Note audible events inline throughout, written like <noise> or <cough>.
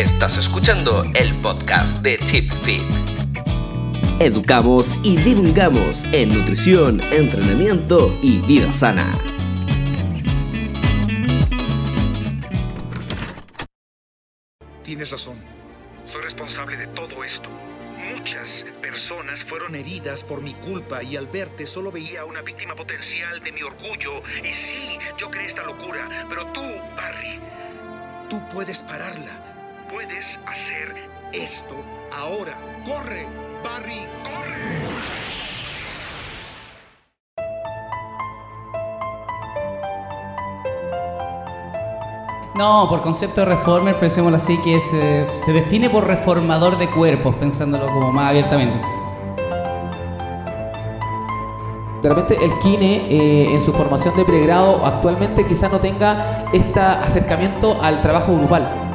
Estás escuchando el podcast de Chip Fit. Educamos y divulgamos en nutrición, entrenamiento y vida sana. Tienes razón. Soy responsable de todo esto. Muchas personas fueron heridas por mi culpa y al verte solo veía una víctima potencial de mi orgullo. Y sí, yo creé esta locura, pero tú, Barry, tú puedes pararla. Puedes hacer esto ahora. ¡Corre, Barry, corre! No, por concepto de reformer, pensémoslo así, que se, se define por reformador de cuerpos, pensándolo como más abiertamente. De repente el kine eh, en su formación de pregrado actualmente quizás no tenga este acercamiento al trabajo grupal.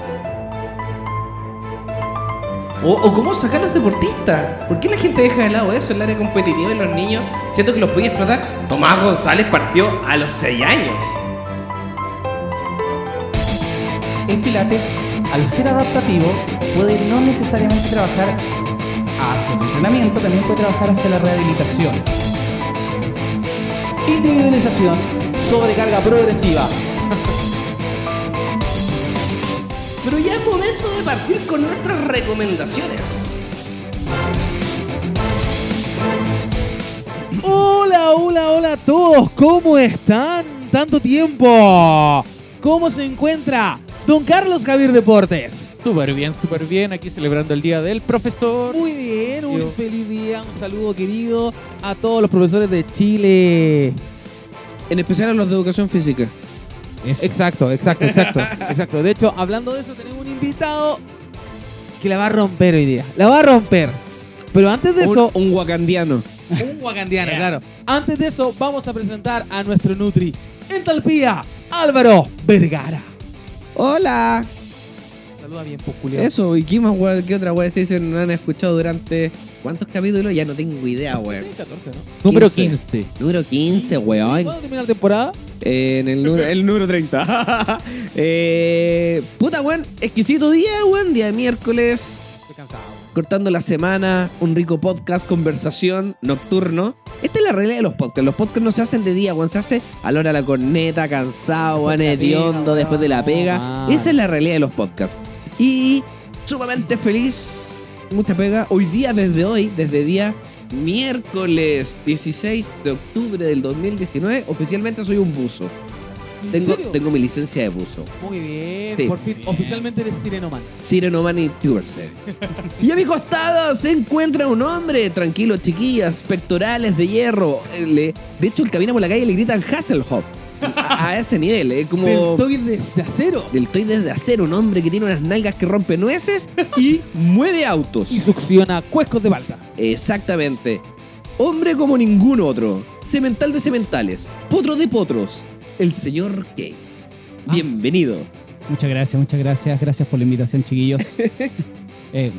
O, cómo sacar a los deportistas. ¿Por qué la gente deja de lado eso, el área competitiva y los niños? Siento que los podía explotar. Tomás González partió a los 6 años. El Pilates, al ser adaptativo, puede no necesariamente trabajar hacia el entrenamiento, también puede trabajar hacia la rehabilitación. Individualización, sobrecarga progresiva. <laughs> Pero ya es momento de partir con nuestras recomendaciones. Hola, hola, hola a todos. ¿Cómo están? Tanto tiempo. ¿Cómo se encuentra Don Carlos Javier Deportes? Súper bien, súper bien. Aquí celebrando el Día del Profesor. Muy bien, un Yo- feliz día, un saludo querido a todos los profesores de Chile. En especial a los de educación física. Exacto, exacto, exacto, exacto. De hecho, hablando de eso, tenemos un invitado que la va a romper hoy día. La va a romper. Pero antes de eso, Un, wakandiano. un wakandiano, claro. Antes de eso, vamos a presentar a nuestro Nutri. Entalpía, Álvaro Vergara. Hola. Saluda bien, pues, culiao. Eso, ¿y qué más wea- qué otra wea se dicen? ¿No han escuchado durante cuántos capítulos? Ya no tengo idea, weón. 14, ¿no? Número 15. 15. Número 15, weón. ¿Cuándo termina la temporada? En el número, el número 30. <laughs> eh, puta, weón. Exquisito día, weón. Día de miércoles. Estoy cansado. Cortando la semana. Un rico podcast, conversación nocturno. Esta es la realidad de los podcasts. Los podcasts no se hacen de día, weón. Se hace a la hora de la corneta, cansado, weón, de la pega, hediondo, weón. después de la pega. Man. Esa es la realidad de los podcasts. Y sumamente feliz. Mucha pega. Hoy día, desde hoy, desde día miércoles 16 de octubre del 2019, oficialmente soy un buzo. ¿En Tengo, serio? tengo mi licencia de buzo. Muy bien. Sí. Por fin, oficialmente eres sirenoman. Sirenoman y Tuberser. y a mi costado se encuentra un hombre, tranquilo, chiquillas, pectorales de hierro. Eh, le- de hecho, el camina por la calle le gritan Hasselhoff. A, a ese nivel, es como. Del toy de, de acero. del toy desde acero, un hombre que tiene unas nalgas que rompe nueces y mueve autos. Y succiona cuescos de balta. Exactamente. Hombre como ningún otro. Cemental de cementales. Potro de potros. El señor Kane. Bienvenido. Muchas gracias, muchas gracias. Gracias por la invitación, chiquillos. <laughs> Eh,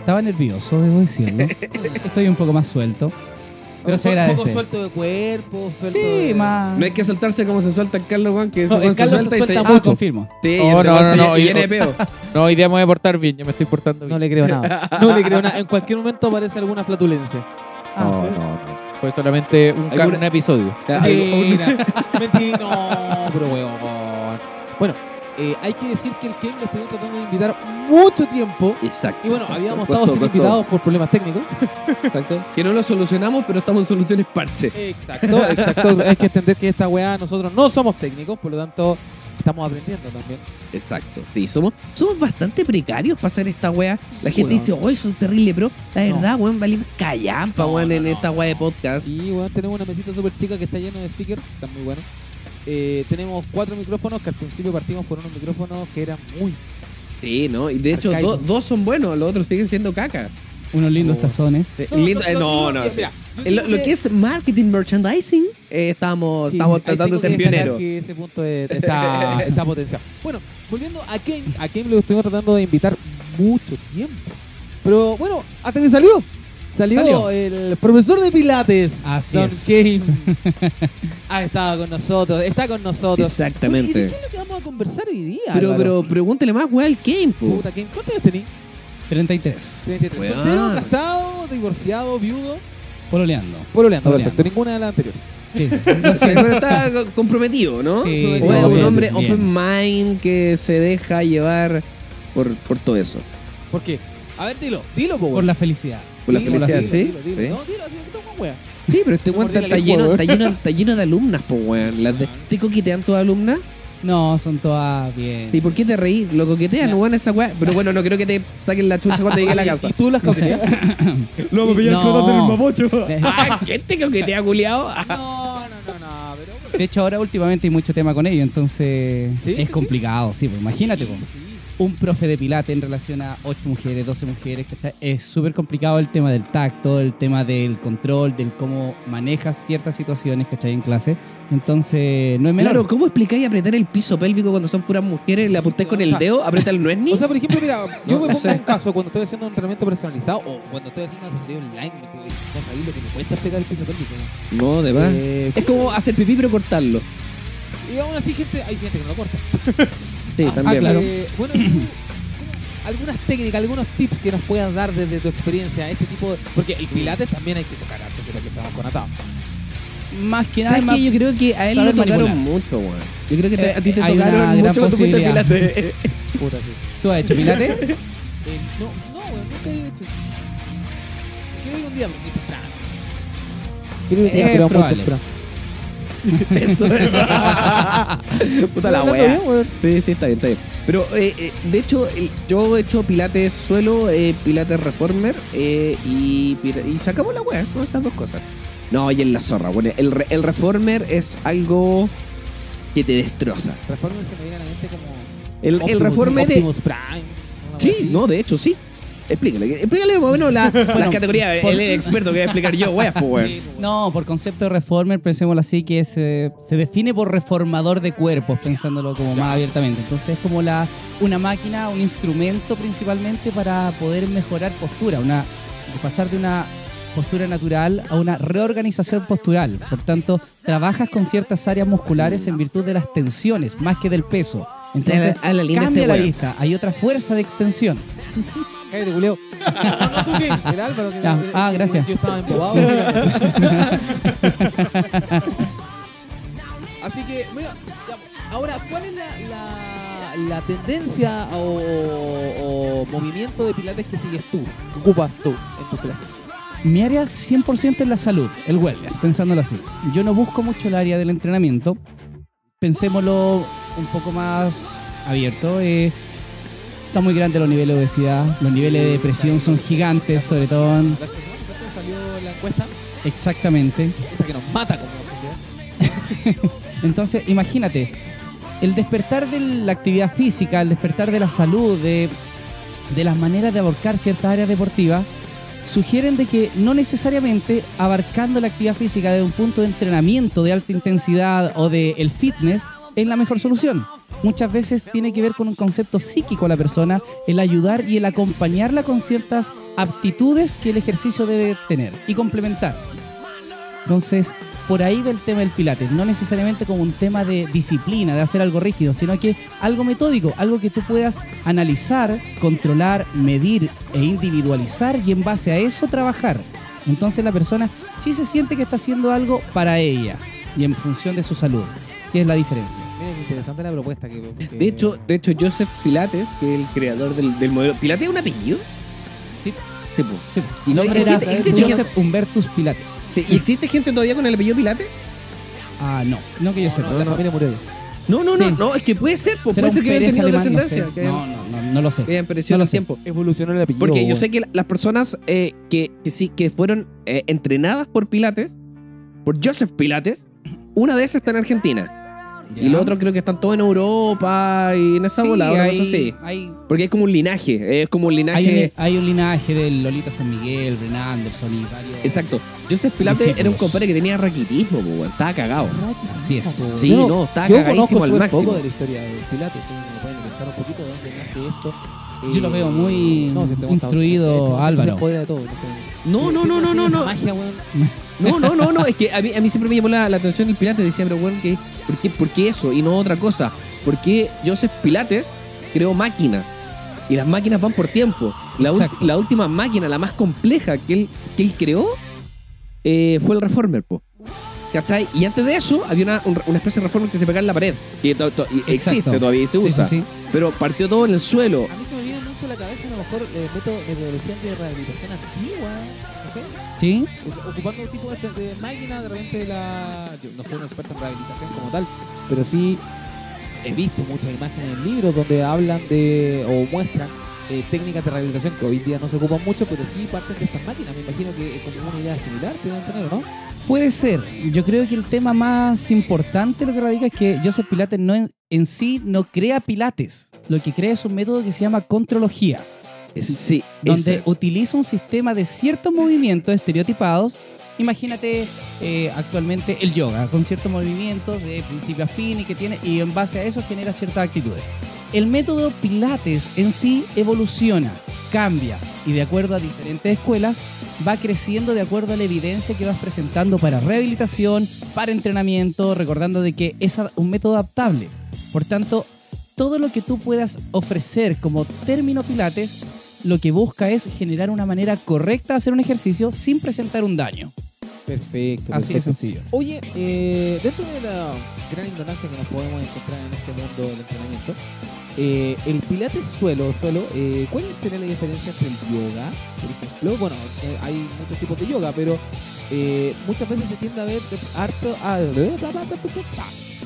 estaba nervioso, debo decirlo. <laughs> Estoy un poco más suelto. Pero se Un poco agradece. suelto de cuerpo, suelto Sí, de... más. No hay que soltarse como se suelta el Carlos Juan, que No, el Juan se Carlos suelta se y se suelta Ah, mucho. confirmo. Sí, Oh, no, no, no, viene oh. peo. <laughs> No, hoy día me voy a portar bien, ya me estoy portando bien. No le creo nada. <laughs> No le creo nada. En cualquier momento aparece alguna flatulencia. No, no, no. Fue solamente un, ca- ¿Alguna- un episodio. Mentira. <laughs> Mentira. No, pero weón. Bueno, eh, hay que decir que el Ken lo estuvimos tratando de invitar mucho tiempo. Exacto. Y bueno, exacto. habíamos Costó, estado sin costó. invitados por problemas técnicos. Exacto. Que no lo solucionamos, pero estamos en soluciones parche. Exacto, exacto. Hay que entender que esta weá nosotros no somos técnicos, por lo tanto estamos aprendiendo también. Exacto. Sí, somos, somos bastante precarios para hacer esta wea. La gente Weón. dice, hoy son terrible, pero la No. verdad, weón, valimos callampa, No, weón, no, en no. esta wea de podcast. Sí, weón, tenemos una mesita súper chica que está llena de stickers, están muy buenos. Eh, tenemos cuatro micrófonos que al principio partimos por unos micrófonos que eran muy. Sí, ¿no? Y de hecho, do- dos son buenos, los otros siguen siendo caca. Unos lindos Oh. tazones. Lindo- eh, no, no, digo- sí. no En lo, lo que es marketing merchandising, eh, estamos, Sí, estamos tratando de ser pioneros. que ese punto es- está, <laughs> está potenciado. Bueno, volviendo a Kane, a Kane lo estuvimos tratando de invitar mucho tiempo. Pero bueno, hasta que salió. Salió, Salió. el profesor de Pilates, Así Don es. Kane. <laughs> ha estado con nosotros, está con nosotros. Exactamente. Oye, ¿Y de qué es lo que vamos a conversar hoy día. Pero, Álvaro. pero pregúntele más, weá, al Game, po. Puta, ¿quién- ¿cuántos años tenés? 33. 33. Weón. ¿Soltero, casado, divorciado, viudo? Pololeando. Pololeando, Pololeando. perfecto. Ninguna de las anteriores. Sí. No <laughs> sé, pero está co- comprometido, ¿no? Sí, o es un bien, hombre bien. open mind que se deja llevar por, por todo eso. ¿Por qué? A ver, dilo, dilo, po, Por weón. la felicidad. Por la felicidad, ¿sí? Dilo, dilo. ¿Sí? No, dilo, dilo, que toma wea. Sí, pero este weón está, lleno, está, lleno, está lleno de alumnas, po, weón. Las de, ¿Te coquetean tus alumnas? No, son todas bien. ¿Y por qué te reí? Lo coquetean, weón, esa weá. Pero bueno, no creo que te saquen la chucha cuando llegue a la <laughs> casa. ¿Y tú las coqueteas? Lo vamos a pillar flotando en el mapocho. <laughs> Ah, ¿Quién te coquetea, culiao? No, no, no, no, pero... De hecho, ahora últimamente hay mucho tema con ello, entonces Sí, es complicado, sí. pues imagínate, pues. Un profe de pilates en relación a 8 mujeres, 12 mujeres, ¿cachai? es súper complicado el tema del tacto, el tema del control, del cómo manejas ciertas situaciones, ¿cachai? En clase. Entonces, no es menor. Claro, ¿cómo explicáis apretar el piso pélvico cuando son puras mujeres? Le apuntáis con el dedo, aprieta el nuesni. <laughs> O sea, por ejemplo, mira, yo No, me no pongo sé. un caso cuando estoy haciendo un entrenamiento personalizado o cuando estoy haciendo asesoría online, me que no sabéis lo que me cuesta pegar el piso pélvico. no, de verdad. Eh, Es como hacer pipí pero cortarlo. y aún así, gente, hay gente que no lo corta. <laughs> Sí, Ah, también. claro. Eh, bueno, ¿cómo- cómo- algunas técnicas, algunos tips que nos puedas dar desde tu experiencia, este tipo de... Porque el pilates también hay que tocar antes de lo que estamos conatados. Más que nada, ¿Sabes más- qué? Yo creo que a él lo tocaron manipular. mucho, weón. Yo creo que te- Eh, a ti te hay una tocaron gran mucho cuando fuiste posibilidad. Pilates. <laughs> Puta, sí. ¿tú has hecho pilates? <laughs> Eh, no, no, weón, nunca he hecho. Quiero ir un día, pero muy temprano. Quiero ir un día, Es pero muy probable. <laughs> Eso, eso. <laughs> Puta la wea. Sí, sí, está bien, está bien. Pero, eh, eh, de hecho, yo he hecho pilates suelo, eh, pilates reformer eh, y, sacamos la wea con estas dos cosas. No, y en la zorra, bueno, el, re- el reformer es algo que te destroza. Reformer se me viene a la mente como... El, reformer de... Optimus Prime. Sí, así. no, de hecho, sí. Explícale, explícale más o menos la- las categorías. por- es experto que voy a explicar yo, weas, pues, weón. Sí, pues, No, por concepto de reformer, pensémoslo así, que se, se define por reformador de cuerpos, pensándolo como más abiertamente. Entonces es como la, una máquina, un instrumento principalmente para poder mejorar postura, una, pasar de una postura natural a una reorganización postural. Por tanto, trabajas con ciertas áreas musculares en virtud de las tensiones, más que del peso. Entonces, A la linda cambia este la vista, hay otra fuerza de extensión. Cállate, culeo. No, no, ¿tú qué? El Álvaro. que- Ya, ah, gracias. Yo estaba embobado. <laughs> Así que, mira, ya, ahora, ¿cuál es la, la, la tendencia o, o movimiento de pilates que sigues tú, que ocupas tú en tus clases? Mi área 100% es la salud, el wellness, pensándolo así. Yo no busco mucho el área del entrenamiento. Pensémoslo un poco más abierto. eh, está muy grande los niveles de obesidad, los niveles de depresión son gigantes, sobre todo en- salió la encuesta, exactamente. esta que nos mata como sociedad. <laughs> Entonces, imagínate, el despertar de la actividad física, el despertar de la salud, de, de las maneras de abarcar ciertas áreas deportivas, sugieren de que no necesariamente abarcando la actividad física desde un punto de entrenamiento de alta intensidad o de el fitness es la mejor solución. Muchas veces tiene que ver con un concepto psíquico a la persona, el ayudar y el acompañarla con ciertas aptitudes que el ejercicio debe tener y complementar. Entonces, por ahí del tema del pilates, no necesariamente como un tema de disciplina, de hacer algo rígido, sino que algo metódico, algo que tú puedas analizar, controlar, medir e individualizar y en base a eso trabajar. Entonces la persona sí se siente que está haciendo algo para ella y en función de su salud, que es la diferencia. Mira, qué interesante la propuesta que... que- De hecho, de hecho, Joseph Pilates, que es el creador del, del modelo. ¿Pilates es un apellido? Sí. Sí, po. Y, no, existe, era existe Joseph Humbertus Pilates. ¿Y existe gente todavía con el apellido Pilates? Ah, no, no que yo sepa. no, la familia murió. No, no, no, Sí. no, es que puede ser, po, ¿Será puede ser que hayan tenido alemán? No, descendencia. sé. que hayan- no, no, no, no lo sé. que hayan perecido No lo en el sé. tiempo. Evolucionó el apellido. Porque yo sé que la- las personas eh, que, que sí que fueron eh, entrenadas por Pilates, por Joseph Pilates, una de esas está en Argentina. Y los otros creo que están todos en Europa y en esa Sí, bola, una hay, cosa así. hay- Porque es como un linaje, es como un hay linaje. un, hay un linaje del Lolita San Miguel, Bren Anderson y varios. Exacto. Joseph Pilates Discípulos. era un compadre que tenía raquitismo, po. Estaba cagado. Así es. Sí, Yo no, estaba cagadísimo al máximo. poco de la historia Pilates. ¿Ustedes ¿Me pueden contar un poquito de dónde nace esto? Yo lo veo muy si este instruido, este weón se Álvaro. de no sé. No, no, no, no, no, no. magia. <laughs> No, no, no, no. Es que a mí, a mí siempre me llamó la, la atención el Pilates. Decía, pero bueno, ¿qué, por, qué, ¿por qué eso y no otra cosa? Porque Joseph Pilates creó máquinas. Y las máquinas van por tiempo. La, la última máquina, la más compleja que él, que él creó, eh, fue el Reformer, po. ¿Cachai? Y antes de eso había una, un- una especie de Reformer que se pegaba en la pared. Que to- to- y existe Exacto. todavía y se Sí, usa. sí, sí. Pero partió todo en el suelo. A mí se me viene mucho a la cabeza a lo mejor eh, método, metodología de rehabilitación antigua, no sé. Sí, ocupando un tipo de, de máquina, de repente la. Yo no soy un experto en rehabilitación como tal, pero sí he visto muchas imágenes en libros donde hablan de o muestran eh, técnicas de rehabilitación que hoy día no se ocupan mucho, pero sí parten de estas máquinas. Me imagino que es como una idea similar, tienen que tener, ¿o ¿no? Puede ser. Yo creo que el tema más importante lo que radica es que Joseph Pilates no en, en sí no crea pilates. Lo que crea es un método que se llama contrología, Sí. donde ese. utiliza un sistema de ciertos movimientos estereotipados. Imagínate eh, actualmente el yoga, con ciertos movimientos de principio a fin y que tiene, y en base a eso genera ciertas actitudes. El método Pilates en sí evoluciona, cambia y de acuerdo a diferentes escuelas va creciendo de acuerdo a la evidencia que vas presentando para rehabilitación, para entrenamiento, recordando de que es un método adaptable. Por tanto, todo lo que tú puedas ofrecer como término Pilates, lo que busca es generar una manera correcta de hacer un ejercicio sin presentar un daño. Perfecto. Así de sencillo. Oye, eh, dentro de la gran ignorancia que nos podemos encontrar en este mundo del entrenamiento, eh, el pilates suelo, suelo eh, ¿cuál sería la diferencia entre el yoga, por ejemplo? Bueno, eh, hay muchos tipos de yoga, pero eh, muchas veces se tiende a ver harto a-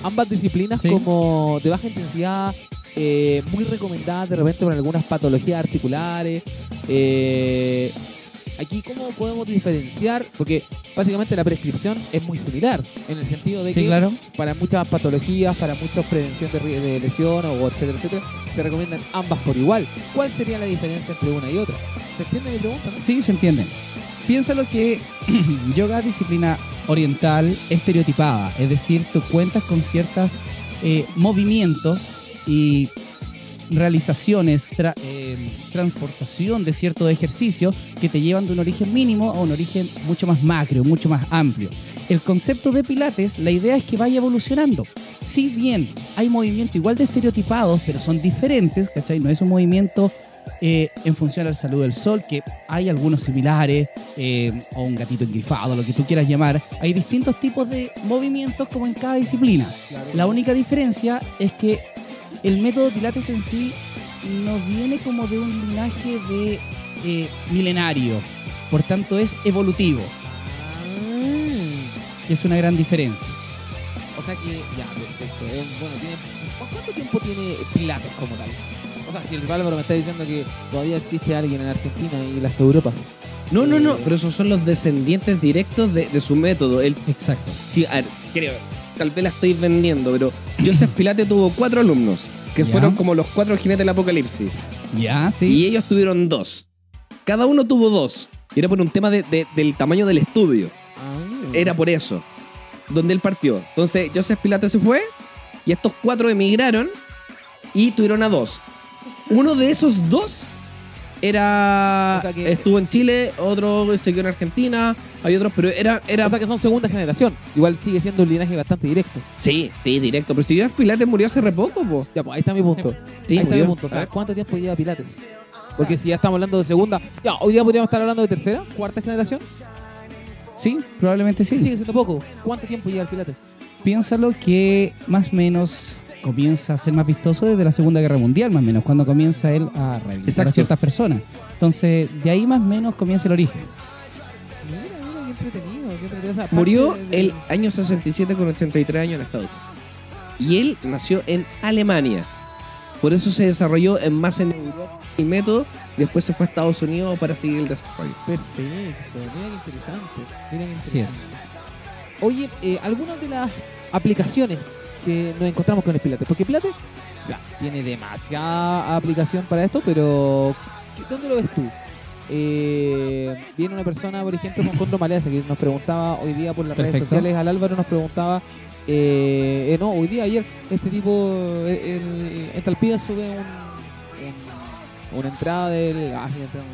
ambas disciplinas Sí. como de baja intensidad, eh, muy recomendadas de repente para algunas patologías articulares. eh, aquí, ¿cómo podemos diferenciar? Porque básicamente la prescripción es muy similar, en el sentido de Sí, que claro. para muchas patologías, para muchas prevención de, de lesión o etcétera, etcétera, se recomiendan ambas por igual. ¿Cuál sería la diferencia entre una y otra? ¿Se entiende mi pregunta? no? Sí, se entiende. Piénsalo que <clears throat> yoga disciplina oriental estereotipada, es decir, tú cuentas con ciertos movimientos y realizaciones, tra- eh, transportación de ciertos ejercicios que te llevan de un origen mínimo a un origen mucho más macro, mucho más amplio. El concepto de Pilates, la idea es que vaya evolucionando. Si bien hay movimientos igual de estereotipados, pero son diferentes, ¿cachai? No es un movimiento eh, en función al salud del sol, que hay algunos similares, eh, o un gatito engrifado, lo que tú quieras llamar. Hay distintos tipos de movimientos como en cada disciplina. La única diferencia es que el método Pilates en sí no viene como de un linaje de eh, milenario, por tanto es evolutivo, que es una gran diferencia. O sea que, ya, perfecto. Bueno, tiene, ¿cuánto tiempo tiene Pilates como tal? O sea, si el Álvaro me está diciendo que todavía existe alguien en Argentina y las Europas. No, no, no, Eh, pero esos son los descendientes directos de, de su método. Exacto. sí, a ver, creo, tal vez la estoy vendiendo, pero Joseph <clears throat> Pilate tuvo cuatro alumnos, que Ya. fueron como los cuatro jinetes del apocalipsis. Ya, sí. Y ellos tuvieron dos. Cada uno tuvo dos. Y era por un tema de- de- del tamaño del estudio. ah, Era por eso. Donde él partió. Entonces, Joseph Pilate se fue. Y estos cuatro emigraron. Y tuvieron a dos. Uno de esos dos era. O sea que- estuvo en Chile, otro se quedó en Argentina. Hay otros, pero era. era O sea que son segunda generación. Igual sigue siendo un linaje bastante directo. sí, sí, directo. Pero si Joseph Pilate murió hace re poco, po. Ya, pues ahí está mi punto. Sí, ahí está mi punto. O sea, ¿cuánto tiempo lleva Pilates? Porque si ya estamos hablando de segunda, ya, hoy día podríamos estar hablando de tercera, cuarta generación. Sí, probablemente sí. Sigue siendo poco. ¿Cuánto tiempo lleva el Pilates? Piénsalo que más o menos comienza a ser más vistoso desde la Segunda Guerra Mundial, más o menos, cuando comienza él a rehabilitar Exacto. a ciertas personas. Entonces, de ahí más o menos comienza el origen. Mira, mira, qué entretenido. Qué entretenido. Murió de- el año 67 con 83 años en Estados Unidos. Y él nació en Alemania. Por eso se desarrolló en más en Europa el método. Después se fue a Estados Unidos para seguir el desarrollo. Perfecto. Mira qué interesante. Mira qué Así interesante. es. Oye, eh, algunas de las aplicaciones que nos encontramos con el Pilates. Porque Pilates ya, tiene demasiada aplicación para esto, pero ¿qué- ¿dónde lo ves tú? Eh, viene una persona, por ejemplo, con condromalesa que nos preguntaba hoy día por las redes sociales al Álvaro, nos preguntaba, eh, eh, no, hoy día, ayer, este tipo, eh, el, Talpida sube un, un- una entrada del, ah, sí, entrada,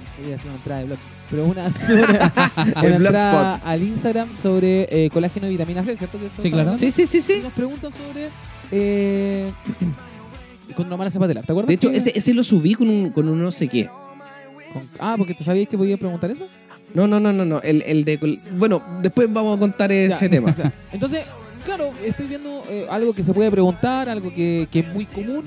una entrada de blog, pero una, <laughs> una, El una entrada Blogspot. al Instagram sobre eh, colágeno y vitamina C, ¿cierto? Que Sí, claro. Sí, sí, sí, Y nos preguntan sobre eh, <clears throat> con una mala zapatera. ¿Te acuerdas? De hecho, que- ese, ese lo subí con un, con un no sé qué. con- ah, porque tú sabías que podía preguntar eso. No, no, no, no, no. El, el de. col- Bueno, después vamos a contar ese <laughs> Ya, tema. o sea, entonces, claro, estoy viendo eh, algo que se puede preguntar, algo que, que es muy común.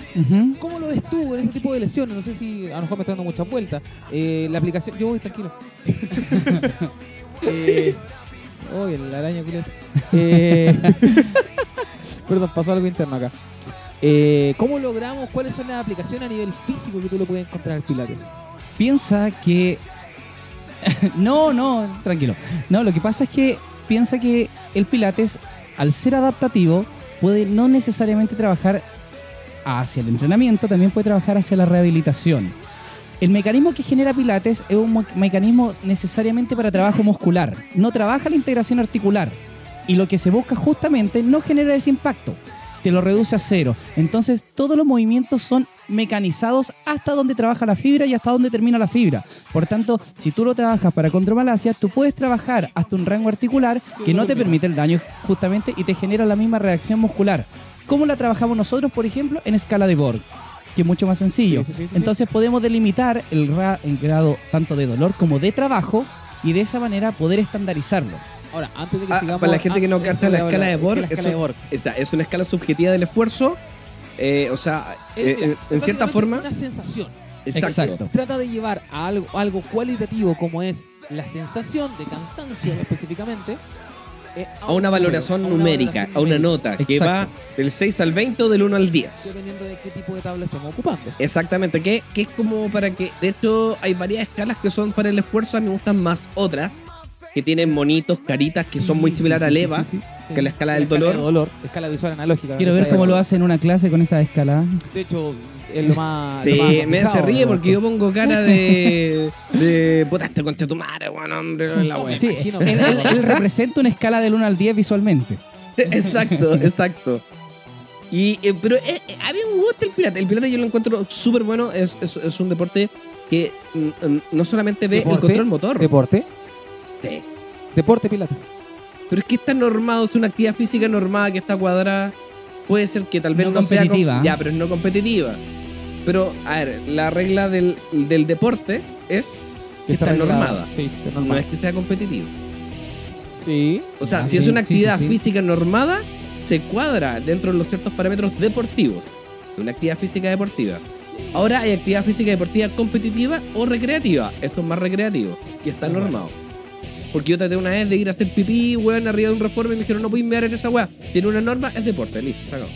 ¿Cómo lo ves tú en este tipo de lesiones? No sé si a lo mejor me está dando muchas vueltas. Eh, la aplicación. Yo voy tranquilo. <laughs> eh, Uy, la araña culeta. Eh, <laughs> Perdón, pasó algo interno acá. ¿Cómo logramos? ¿Cuáles son las aplicaciones a nivel físico que tú lo puedes encontrar en Pilates? Piensa que. <laughs> no, no, tranquilo. No, lo que pasa es que piensa que el Pilates, al ser adaptativo, puede no necesariamente trabajar hacia el entrenamiento, también puede trabajar hacia la rehabilitación. El mecanismo que genera Pilates es un mo- mecanismo necesariamente para trabajo muscular. No trabaja la integración articular. Y lo que se busca justamente no genera ese impacto. Te lo reduce a cero. Entonces todos los movimientos son mecanizados hasta donde trabaja la fibra y hasta donde termina la fibra. Por tanto, si tú lo trabajas para contromalacia, tú puedes trabajar hasta un rango articular que no te permite el daño justamente y te genera la misma reacción muscular. ¿Cómo la trabajamos nosotros, por ejemplo, en escala de Borg? Que es mucho más sencillo. Sí, sí, sí, sí, Entonces podemos delimitar el, ra- el grado tanto de dolor como de trabajo y de esa manera poder estandarizarlo. Ahora, antes de que Ah, sigamos. para la gente que no capta la hablar- escala de es que Borg, La escala de Borg. Esa es una escala subjetiva del esfuerzo. Eh, o sea, eh, mira, en- cierta forma. Una sensación. Exacto. Trata de llevar a algo, algo cualitativo como es la sensación de cansancio específicamente. eh, A una un valoración número, a una numérica, a una nota que va del 6 al 20 o del 1 al 10. Dependiendo de qué tipo de tabla estemos ocupando. Exactamente, que, que es como para que. De hecho, hay varias escalas que son para el esfuerzo. A mí me gustan más otras que tienen monitos, caritas que son muy Sí, similares sí, a sí, Leva. sí, sí, sí. que la escala del de dolor. dolor. Escala visual analógica. Quiero ver cómo lo hace en una clase con esa escala. De hecho, es lo más. Sí, lo más me se ríe porque yo pongo cara de. de. puta, este concha tu madre, weón, hombre. la wea. Sí, él, que- él- él representa una escala del 1 al 10 visualmente. <laughs> exacto, exacto. Y, eh, pero eh, eh, a mí me gusta el pilate. El pilate yo lo encuentro súper bueno. Es, es, es un deporte que mm, mm, no solamente ve el control motor. Deporte. Sí. Deporte Pilates. Pero es que está normado, es una actividad física normada que está cuadrada. Puede ser que tal vez No no, sea com- competitiva. ya, pero es no competitiva. Pero, a ver, la regla del, del deporte es que está normada. Sí, está No normada. es que sea competitiva. Sí. O sea, Ah, si sí, es una sí, actividad sí. física normada, se cuadra dentro de los ciertos parámetros deportivos de una actividad física deportiva. Ahora hay actividad física deportiva competitiva o recreativa. Esto es más recreativo y está normado. Porque yo traté una vez de ir a hacer pipí, weón, arriba de un reforma y me dijeron, no puedes mirar en esa weá. Tiene una norma, es deporte, listo, se acabó.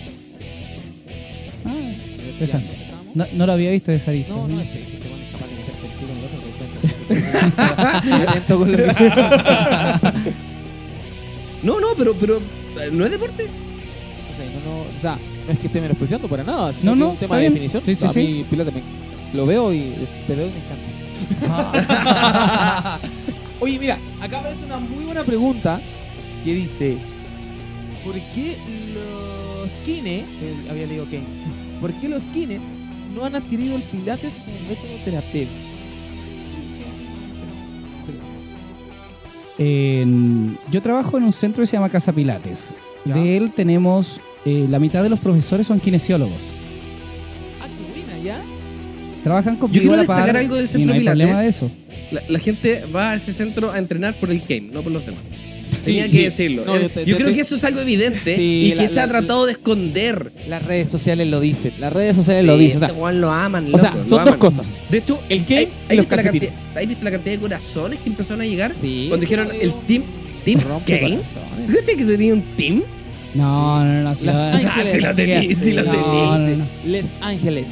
Ah, Interesante. no, no lo había visto de esa arista. No, no, este, este weón es capaz de meterte el culo en el otro, pero <laughs> No, no, pero, pero eh, no es deporte. O sea, no, no, o sea, no es que esté menospreciando para nada, sino No, no, es un tema de bien. definición. Sí, sí, a sí. mí, me- lo veo y te veo y me encanta. <laughs> Oye, mira, acá aparece una muy buena pregunta que dice: ¿Por qué los kine, eh, había leído Kane, <laughs> ¿por qué los kine no han adquirido el Pilates como método terapéutico? En- yo trabajo en un centro que se llama Casa Pilates. Ya. De él tenemos, eh, la mitad de los profesores son kinesiólogos. Ah, qué buena, ¿ya? Trabajan con Yo quiero destacar algo del y centro no hay Pilates. problema de eso. La, la gente va a ese centro a entrenar por el game, no por los demás. Tenía Sí, que decirlo. No, Eh, yo yo te- te- creo te- que eso es algo evidente Sí, y que la- se ha la- tratado de esconder. Las redes sociales lo dicen, las redes sociales lo Sí, dicen. O sea, lo aman, o sea, loco, lo son dos aman. cosas. De hecho, El game ¿hay, y los calcetines. cantidad, ¿hay visto la cantidad de corazones que empezaron a llegar? Sí. Cuando dijeron el Team, team corazones. ¿Fíjate que tenía un team? No, no, no. si lo-. Ah, <laughs> sí lo lo no. Les Ángeles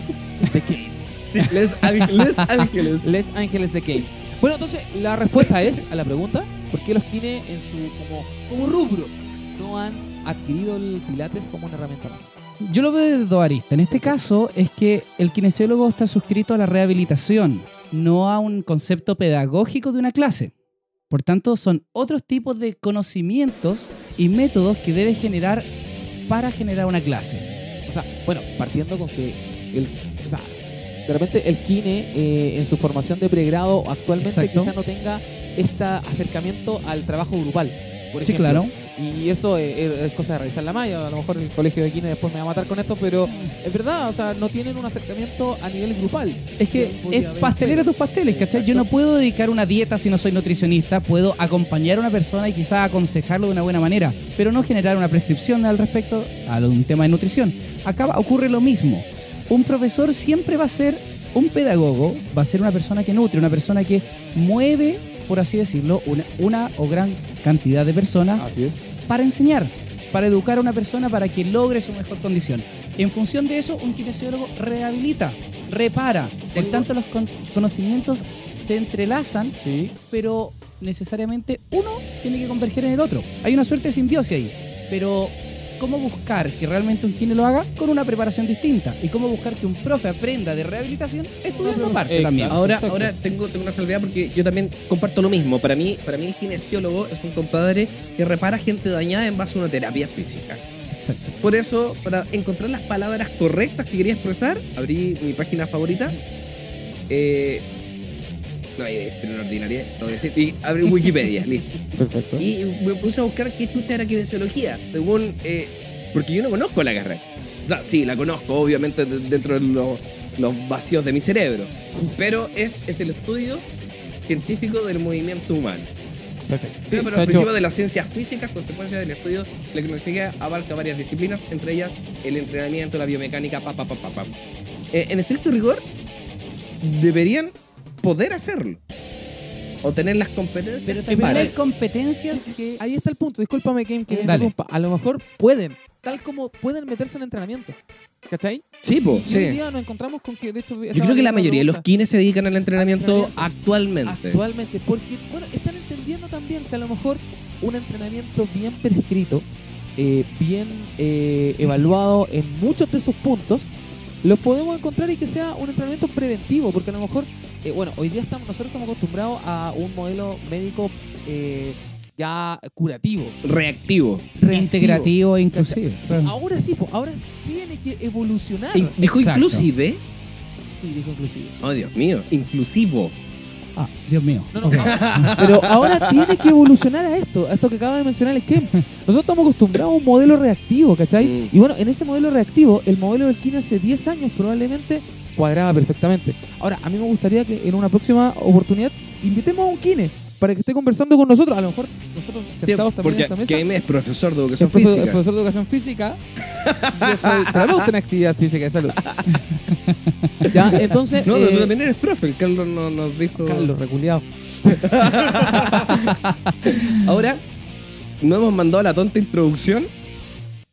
de Kane. <laughs> Les. <laughs> Ángeles. Les Ángeles de Kane. Bueno, entonces la respuesta es a la pregunta: ¿por qué los kine en su como, como rubro no han adquirido el Pilates como una herramienta más? Yo lo veo desde dos aristas. En este caso es que el kinesiólogo está suscrito a la rehabilitación, no a un concepto pedagógico de una clase. Por tanto, son otros tipos de conocimientos y métodos que debe generar para generar una clase. O sea, bueno, partiendo con que el, de repente el kine eh, en su formación de pregrado actualmente Exacto. quizá no tenga este acercamiento al trabajo grupal. Por Sí, ejemplo, claro. Y esto es, es- es cosa de revisar la malla. A lo mejor el colegio de Kine después me va a matar con esto, pero es verdad, o sea, no tienen un acercamiento a nivel grupal. Es que es pastelero tus pasteles, ¿cachai? Yo no puedo dedicar una dieta si no soy nutricionista, puedo acompañar a una persona y quizás aconsejarlo de una buena manera, pero no generar una prescripción al respecto a un tema de nutrición. Acá ocurre lo mismo. Un profesor siempre va a ser un pedagogo, va a ser una persona que nutre, una persona que mueve, por así decirlo, una, una o gran cantidad de personas Así es. para enseñar, para educar a una persona para que logre su mejor condición. En función de eso, un kinesiólogo rehabilita, repara. Por tanto, los con- conocimientos se entrelazan, Sí. pero necesariamente uno tiene que converger en el otro. Hay una suerte de simbiosis ahí, pero ¿cómo buscar que realmente un kine lo haga? Con una preparación distinta. ¿Y cómo buscar que un profe aprenda de rehabilitación? Estudiando aparte Exacto. también. Ahora, Exacto. ahora tengo, tengo una salvedad porque yo también comparto lo mismo. Para mí, para mí el kinesiólogo es un compadre que repara gente dañada en base a una terapia física. Exacto. Por eso, para encontrar las palabras correctas que quería expresar, abrí mi página favorita. Eh, no, hay de una ordinaria, no voy a decir. Y abrí Wikipedia, <laughs> listo. Perfecto. Y me puse a buscar qué chucha era kinesiología, según. eh, porque yo no conozco la carrera. O sea, sí, la conozco, obviamente, de- dentro de los, los vacíos de mi cerebro. Pero es, es el estudio científico del movimiento humano. Perfecto. Sí, pero hecho, principio de las ciencias físicas, consecuencia del estudio, la kinesiología abarca varias disciplinas, entre ellas el entrenamiento, la biomecánica, pa, pa, pa, pa, pa. Eh, en estricto rigor, deberían poder hacerlo. O tener las competencias Pero también para- hay competencias que... ahí está el punto. Discúlpame, Kim, que interrumpa. A lo mejor pueden, tal como pueden meterse en entrenamiento. ¿Cachai? Sí, po, Y hoy sí. día nos encontramos con que, de hecho, Yo creo que la mayoría de los kines se dedican al entrenamiento Entrenamiento. actualmente. Actualmente, porque, bueno, están entendiendo también que a lo mejor un entrenamiento bien prescrito, eh, bien eh, evaluado en muchos de sus puntos, los podemos encontrar y que sea un entrenamiento preventivo, porque a lo mejor, eh, bueno, hoy día estamos, nosotros estamos acostumbrados a un modelo médico eh, ya curativo, Reactivo. reactivo. integrativo e inclusive. Sí, ahora sí, po, ahora tiene que evolucionar. In- dijo Exacto. inclusive. Sí, dijo inclusive. Oh, Dios mío. Inclusivo. Ah, Dios mío. No, no, <laughs> Pero ahora tiene que evolucionar a esto, a esto que acaba de mencionar el Ken. Nosotros estamos acostumbrados a un modelo reactivo, ¿cachai? Mm. Y bueno, en ese modelo reactivo, el modelo del Kine hace 10 años probablemente cuadraba perfectamente. Ahora, a mí me gustaría que en una próxima oportunidad invitemos a un Kine para que esté conversando con nosotros. A lo mejor nosotros sentados también en esta mesa. Es profesor de educación física. profesor de educación física. Yo soy terapeuta en actividad física de salud. <laughs> ya, entonces. No, eh, tú también eres profe. El Carlos no- nos dijo. Carlos, reculeado. <laughs> Ahora, no hemos mandado la tonta introducción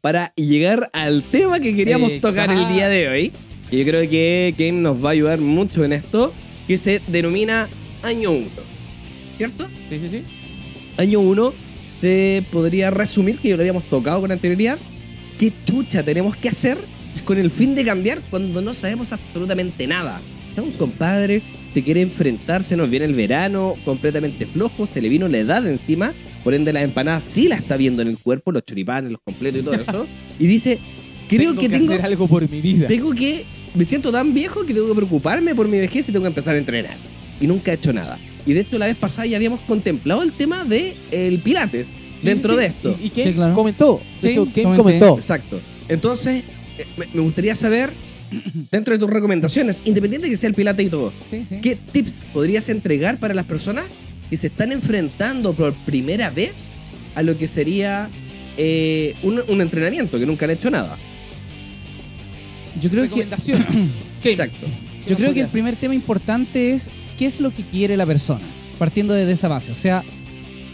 para llegar al tema que queríamos tocar el día de hoy. Y yo creo que Kim nos va a ayudar mucho en esto, que se denomina Año 1. ¿Cierto? Sí, sí, sí. Año 1 se podría resumir, que ya lo habíamos tocado con anterioridad, qué chucha tenemos que hacer con el fin de cambiar cuando no sabemos absolutamente nada. Es un compadre se quiere enfrentar, se nos viene el verano completamente flojo, se le vino la edad encima, por ende las empanadas sí la está viendo en el cuerpo, los choripanes, los completos y todo eso, <laughs> y dice, creo que tengo, hacer algo por mi vida. tengo que, me siento tan viejo que tengo que preocuparme por mi vejez y tengo que empezar a entrenar. Y nunca he hecho nada. Y de hecho la vez pasada ya habíamos contemplado el tema de el pilates dentro Sí, de esto. Y, y Ken Sí, claro. comentó. De Sí, hecho, Ken comenté. comentó. Exacto. Entonces, eh, me- gustaría saber, <clears throat> dentro de tus recomendaciones, independiente de que sea el pilate y todo, Sí, sí. ¿qué tips podrías entregar para las personas que se están enfrentando por primera vez a lo que sería eh, un, un entrenamiento, que nunca han hecho nada? Yo creo que <coughs> Exacto. Yo creo que el primer tema importante es qué es lo que quiere la persona, partiendo desde esa base. O sea,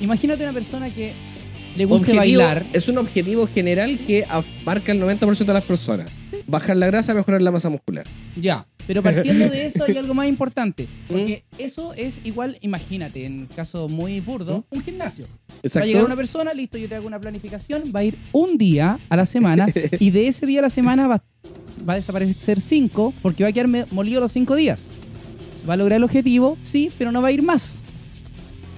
imagínate una persona que le Objetivo- bailar. Es un objetivo general que abarca el 90% de las personas. Bajar la grasa, mejorar la masa muscular. Ya, pero partiendo de eso hay <laughs> algo más importante. Porque eso es igual, imagínate, en el caso muy burdo, un gimnasio. Va a llegar una persona, listo, yo te hago una planificación, va a ir un día a la semana <laughs> y de ese día a la semana va, va a desaparecer cinco porque va a quedar molido los cinco días. ¿Se va a lograr el objetivo? Sí, pero no va a ir más.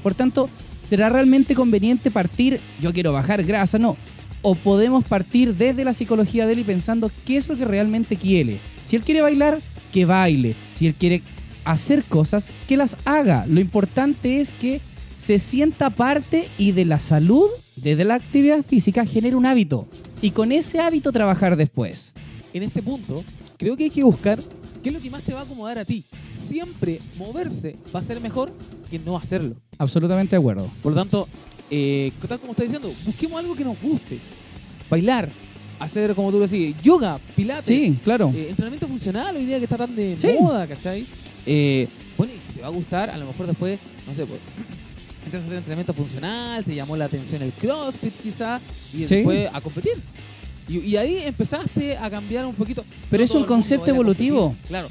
Por tanto, ¿será realmente conveniente partir, yo quiero bajar grasa? No. O podemos partir desde la psicología de él y pensando qué es lo que realmente quiere. Si él quiere bailar, que baile. Si él quiere hacer cosas, que las haga. Lo importante es que se sienta parte y de la salud desde la actividad física genera un hábito y con ese hábito trabajar después. En este punto, creo que hay que buscar qué es lo que más te va a acomodar a ti. Siempre moverse va a ser mejor que no hacerlo. Absolutamente de acuerdo. Por lo tanto, eh, tal como está diciendo, busquemos algo que nos guste. Bailar, hacer, como tú decís, yoga, pilates, Sí, claro. eh, entrenamiento funcional hoy día que está tan de Sí. moda, ¿cachai? Eh, bueno, y si te va a gustar, a lo mejor después, no sé, pues, <clears throat> entras a hacer entrenamiento funcional, te llamó la atención el CrossFit quizá, y Sí. después a competir. Y, y ahí empezaste a cambiar un poquito. Pero No es un concepto evolutivo. Claro,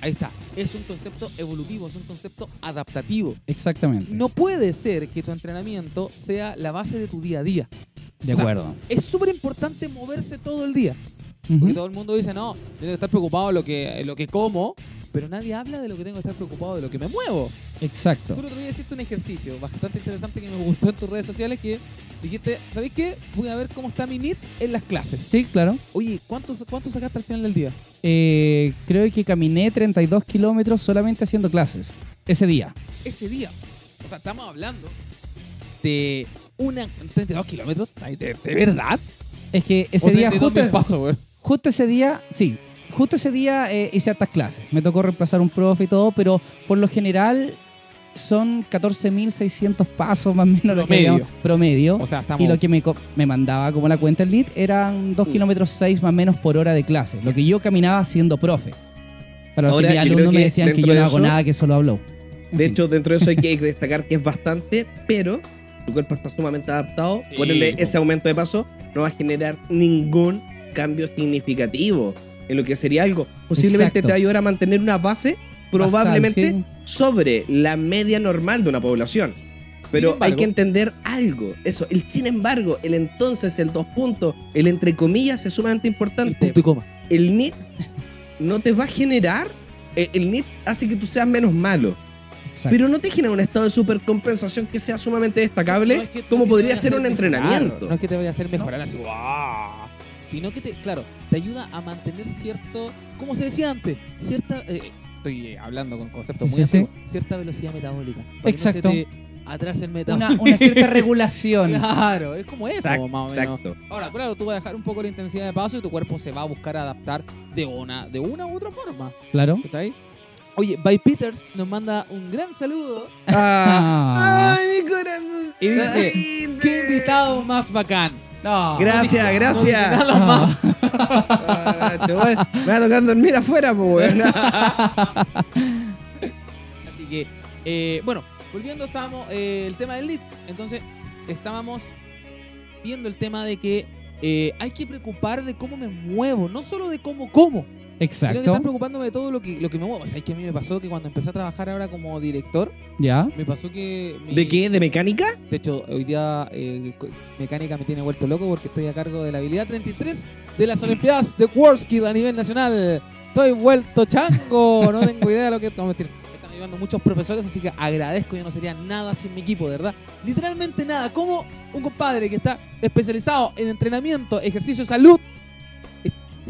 ahí está. Es un concepto evolutivo, es un concepto adaptativo. Exactamente. No puede ser que tu entrenamiento sea la base de tu día a día. de o sea, acuerdo. Es súper importante moverse todo el día. Porque todo el mundo dice, no, tengo que estar preocupado de lo que, lo que como, pero nadie habla de lo que tengo que estar preocupado de lo que me muevo. Exacto. Tú el otro día hiciste un ejercicio bastante interesante que me gustó en tus redes sociales que dijiste, ¿sabéis qué? Voy a ver cómo está mi NIT en las clases. Sí, claro. Oye, ¿cuánto, cuánto sacaste al final del día? Eh, creo que caminé 32 kilómetros solamente haciendo clases. Ese día. Ese día. O sea, estamos hablando de una 32 kilómetros. ¿De, de verdad? Es que ese O día 32 justo, justo ese día, sí, justo ese día eh, hice hartas clases. Me tocó reemplazar un profe y todo, pero por lo general son 14.600 pasos más o menos lo que Promedio. promedio. O sea, estamos... y lo que me, co- me mandaba como la cuenta el NIT eran 2 Uh. kilómetros 6 más o menos por hora de clase. Lo que yo caminaba siendo profe. Para los Ahora, que mis alumnos me que decían que yo no de hago eso- nada, que solo hablo. De hecho, dentro de eso hay que <laughs> destacar que es bastante, pero tu cuerpo está sumamente adaptado. Por Sí, ende, po. ese aumento de paso no va a generar ningún cambio significativo en lo que sería algo. Posiblemente Exacto. te va a ayudar a mantener una base probablemente Basal, sobre la media normal de una población. Pero embargo- hay que entender algo. Eso, el sin embargo, el entonces, el dos puntos, el entre comillas es sumamente El importante. punto y coma. El NIT no te va a generar. eh, El NIT hace que tú seas menos malo. Exacto. Pero no te genera un estado de supercompensación que sea sumamente destacable, No es que- no como podría ser un mejorar, entrenamiento. No es que te vaya a hacer mejorar así, ¡guau! Sino que te, claro, te ayuda a mantener cierto, como se decía antes, cierta, eh, estoy eh, hablando con conceptos Sí, muy sí, antiguos, cierta velocidad metabólica. Exacto. No atrase el una, metabólico. una cierta <laughs> regulación. Claro, es como eso, Exacto, más o menos. exacto. Ahora, claro, tú vas a dejar un poco la intensidad de paso y tu cuerpo se va a buscar adaptar de una, de una u otra forma. Claro. ¿Está ahí? Oye, By Peters nos manda un gran saludo Ah. <laughs> ¡Ay, mi corazón! y dice, qué invitado más bacán. No. Gracias, No gracias. nada Ah. más. Ah, me va a tocar dormir afuera, pues, weón. Así que, eh, bueno, volviendo, estábamos eh, el tema del lead. Entonces, estábamos viendo el tema de que eh, hay que preocupar de cómo me muevo, no solo de cómo como. Tengo que estar Exacto. preocupándome de todo lo que, lo que me muevo. O sea, es que a mí me pasó que cuando empecé a trabajar ahora como director, Ya. me pasó que... mi- ¿De qué? ¿De mecánica? De hecho, hoy día eh, co- mecánica me tiene vuelto loco porque estoy a cargo de la habilidad 33 de las Olimpiadas de Worldskid a nivel nacional. Estoy vuelto chango, no tengo idea de lo que... No, mentira. Me están ayudando muchos profesores, así que agradezco. Yo no sería nada sin mi equipo, de verdad. Literalmente nada. Como un compadre que está especializado en entrenamiento, ejercicio, salud,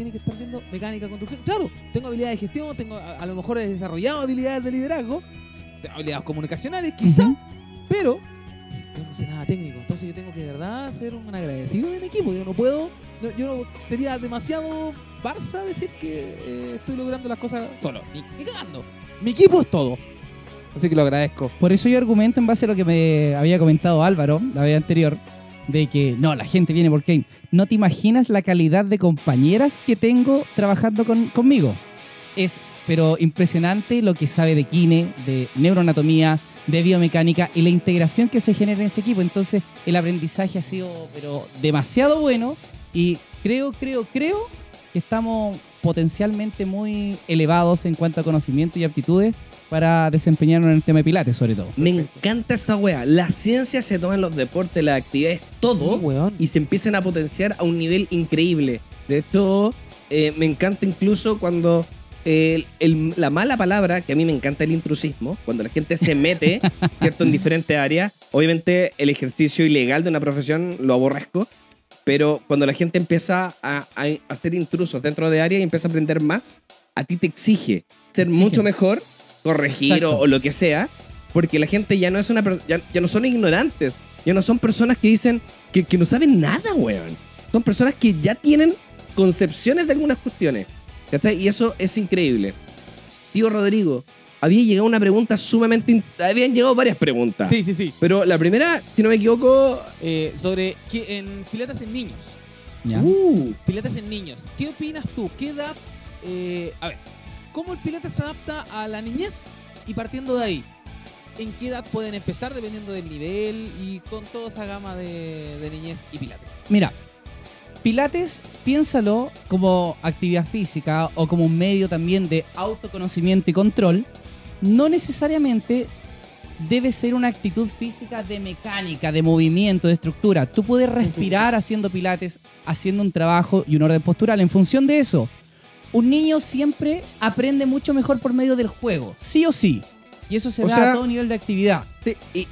tiene que estar viendo mecánica, construcción. Claro, tengo habilidades de gestión, tengo a, a lo mejor he desarrollado habilidades de liderazgo, habilidades comunicacionales, quizá, pero yo no sé nada técnico. Entonces yo tengo que de verdad ser un agradecido de mi equipo. Yo no puedo, no- yo no sería demasiado Barça decir que eh, estoy logrando las cosas solo. Ni, ni cagando. Mi equipo es todo. Así que lo agradezco. Por eso yo argumento en base a lo que me había comentado Álvaro la vez anterior, de que no, la gente viene por Kane. No te imaginas la calidad de compañeras que tengo trabajando con- conmigo. Es, pero impresionante lo que sabe de kine, de neuroanatomía, de biomecánica y la integración que se genera en ese equipo. Entonces, el aprendizaje ha sido, pero demasiado bueno y creo, creo, creo que estamos potencialmente muy elevados en cuanto a conocimiento y aptitudes para desempeñarnos en el tema de pilates, sobre todo. Me encanta esa wea. La ciencia se toma en los deportes, las actividades, todo, Sí, y se empiezan a potenciar a un nivel increíble. De hecho, eh, me encanta incluso cuando el- el- la mala palabra, que a mí me encanta el intrusismo, cuando la gente se mete, <laughs> ¿cierto?, en diferentes áreas. Obviamente, el ejercicio ilegal de una profesión lo aborrezco, pero cuando la gente empieza a, a, a ser intrusos dentro de área y empieza a aprender más, a ti te exige ser Exige. mucho mejor, corregir o, lo que sea, porque la gente ya no es una ya, ya no son ignorantes, ya no son personas que dicen que, que no saben nada, weón. Son personas que ya tienen concepciones de algunas cuestiones. ¿Cachai? Y eso es increíble. Tío Rodrigo, había llegado una pregunta sumamente... Habían llegado varias preguntas. Sí, sí, sí. Pero la primera, si no me equivoco... Eh, sobre que en pilates en niños. ¿Ya? Uh, Pilates en niños. ¿Qué opinas tú? ¿Qué edad? eh, a ver, ¿cómo el pilates se adapta a la niñez? Y partiendo de ahí, ¿en qué edad pueden empezar dependiendo del nivel y con toda esa gama de, de niñez y pilates? Mira, Pilates, piénsalo como actividad física o como un medio también de autoconocimiento y control. No necesariamente debe ser una actitud física de mecánica, de movimiento, de estructura. Tú puedes respirar haciendo Pilates, haciendo un trabajo y un orden postural. En función de eso, un niño siempre aprende mucho mejor por medio del juego, sí o sí. Y eso se O da sea, a todo nivel de actividad.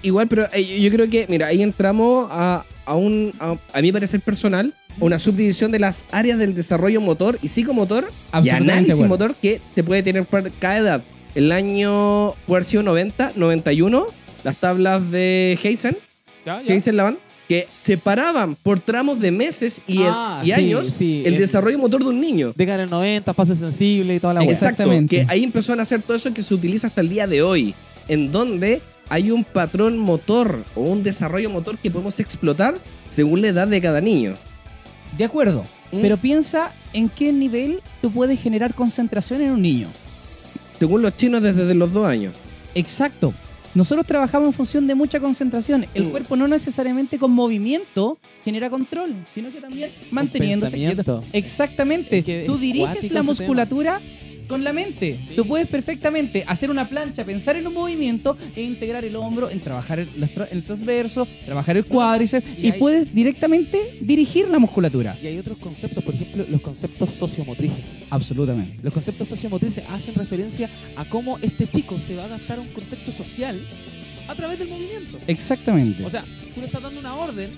Igual, pero eh, yo creo que, mira, ahí entramos a, a un, a, a mi parecer personal, a una subdivisión de las áreas del desarrollo motor y psicomotor y análisis motor que te puede tener cada edad. El año puede haber sido 90, 91, las tablas de Heisen, ¿Ya? ¿Ya? Heisen Lavan, que separaban por tramos de meses y, Ah, y sí, años sí, el desarrollo motor de un niño. Década del 90, fase sensible y toda la Exactamente. que ahí empezó a nacer todo eso que se utiliza hasta el día de hoy, en donde hay un patrón motor o un desarrollo motor que podemos explotar según la edad de cada niño. De acuerdo. ¿Mm? Pero piensa en qué nivel tú puedes generar concentración en un niño. Según los chinos desde los dos años. Exacto. Nosotros trabajamos en función de mucha concentración. El Mm. cuerpo no necesariamente con movimiento genera control, sino que también manteniéndose quieto. Exactamente. Es que Tú diriges la musculatura con la mente. Sí. Tú puedes perfectamente hacer una plancha, pensar en un movimiento e integrar el hombro en trabajar el, transverso, trabajar el cuádriceps y y, hay- puedes directamente dirigir la musculatura. Y hay otros conceptos, por ejemplo, los conceptos sociomotrices. Absolutamente. Los conceptos sociomotrices hacen referencia a cómo este chico se va a adaptar a un contexto social a través del movimiento. Exactamente. O sea, tú le estás dando una orden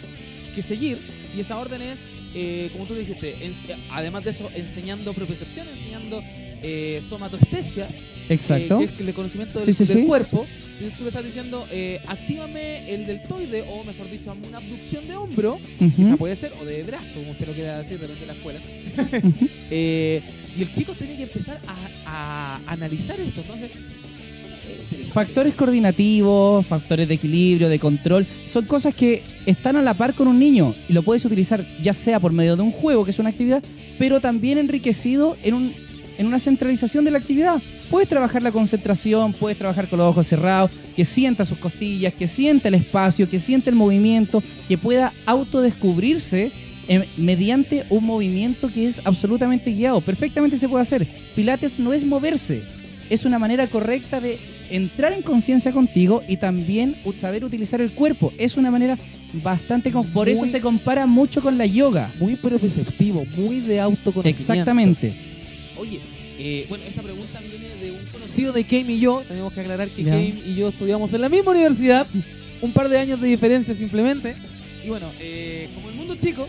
que seguir y esa orden es, eh, como tú dijiste, en- eh, además de eso, enseñando propiocepción, enseñando eh, somatoestesia, Exacto. eh, que es el conocimiento del, Sí, sí, del sí. cuerpo. Y tú le estás diciendo, eh, actívame el deltoide, o mejor dicho, una abducción de hombro, Ujú. quizá puede ser, o de brazo, como usted lo quiera decir, de la escuela. <laughs> Eh, y el chico tiene que empezar a, a analizar esto. Entonces, eh, Factores coordinativos, factores de equilibrio, de control, son cosas que están a la par con un niño y lo puedes utilizar ya sea por medio de un juego, que es una actividad, pero también enriquecido en, un, en una centralización de la actividad. Puedes trabajar la concentración, puedes trabajar con los ojos cerrados, que sienta sus costillas, que sienta el espacio, que sienta el movimiento, que pueda autodescubrirse eh, mediante un movimiento que es absolutamente guiado. Perfectamente se puede hacer. Pilates no es moverse, es una manera correcta de entrar en conciencia contigo y también saber utilizar el cuerpo. Es una manera bastante... Por eso se compara mucho con la yoga. muy perceptivo, muy de autoconocimiento. Exactamente. Oye, eh, bueno, esta pregunta viene de un conocido de Kame y yo. Tenemos que aclarar que. Kame y yo estudiamos en la misma universidad. <laughs> Un par de años de diferencia simplemente. Y bueno, eh, como el mundo es chico,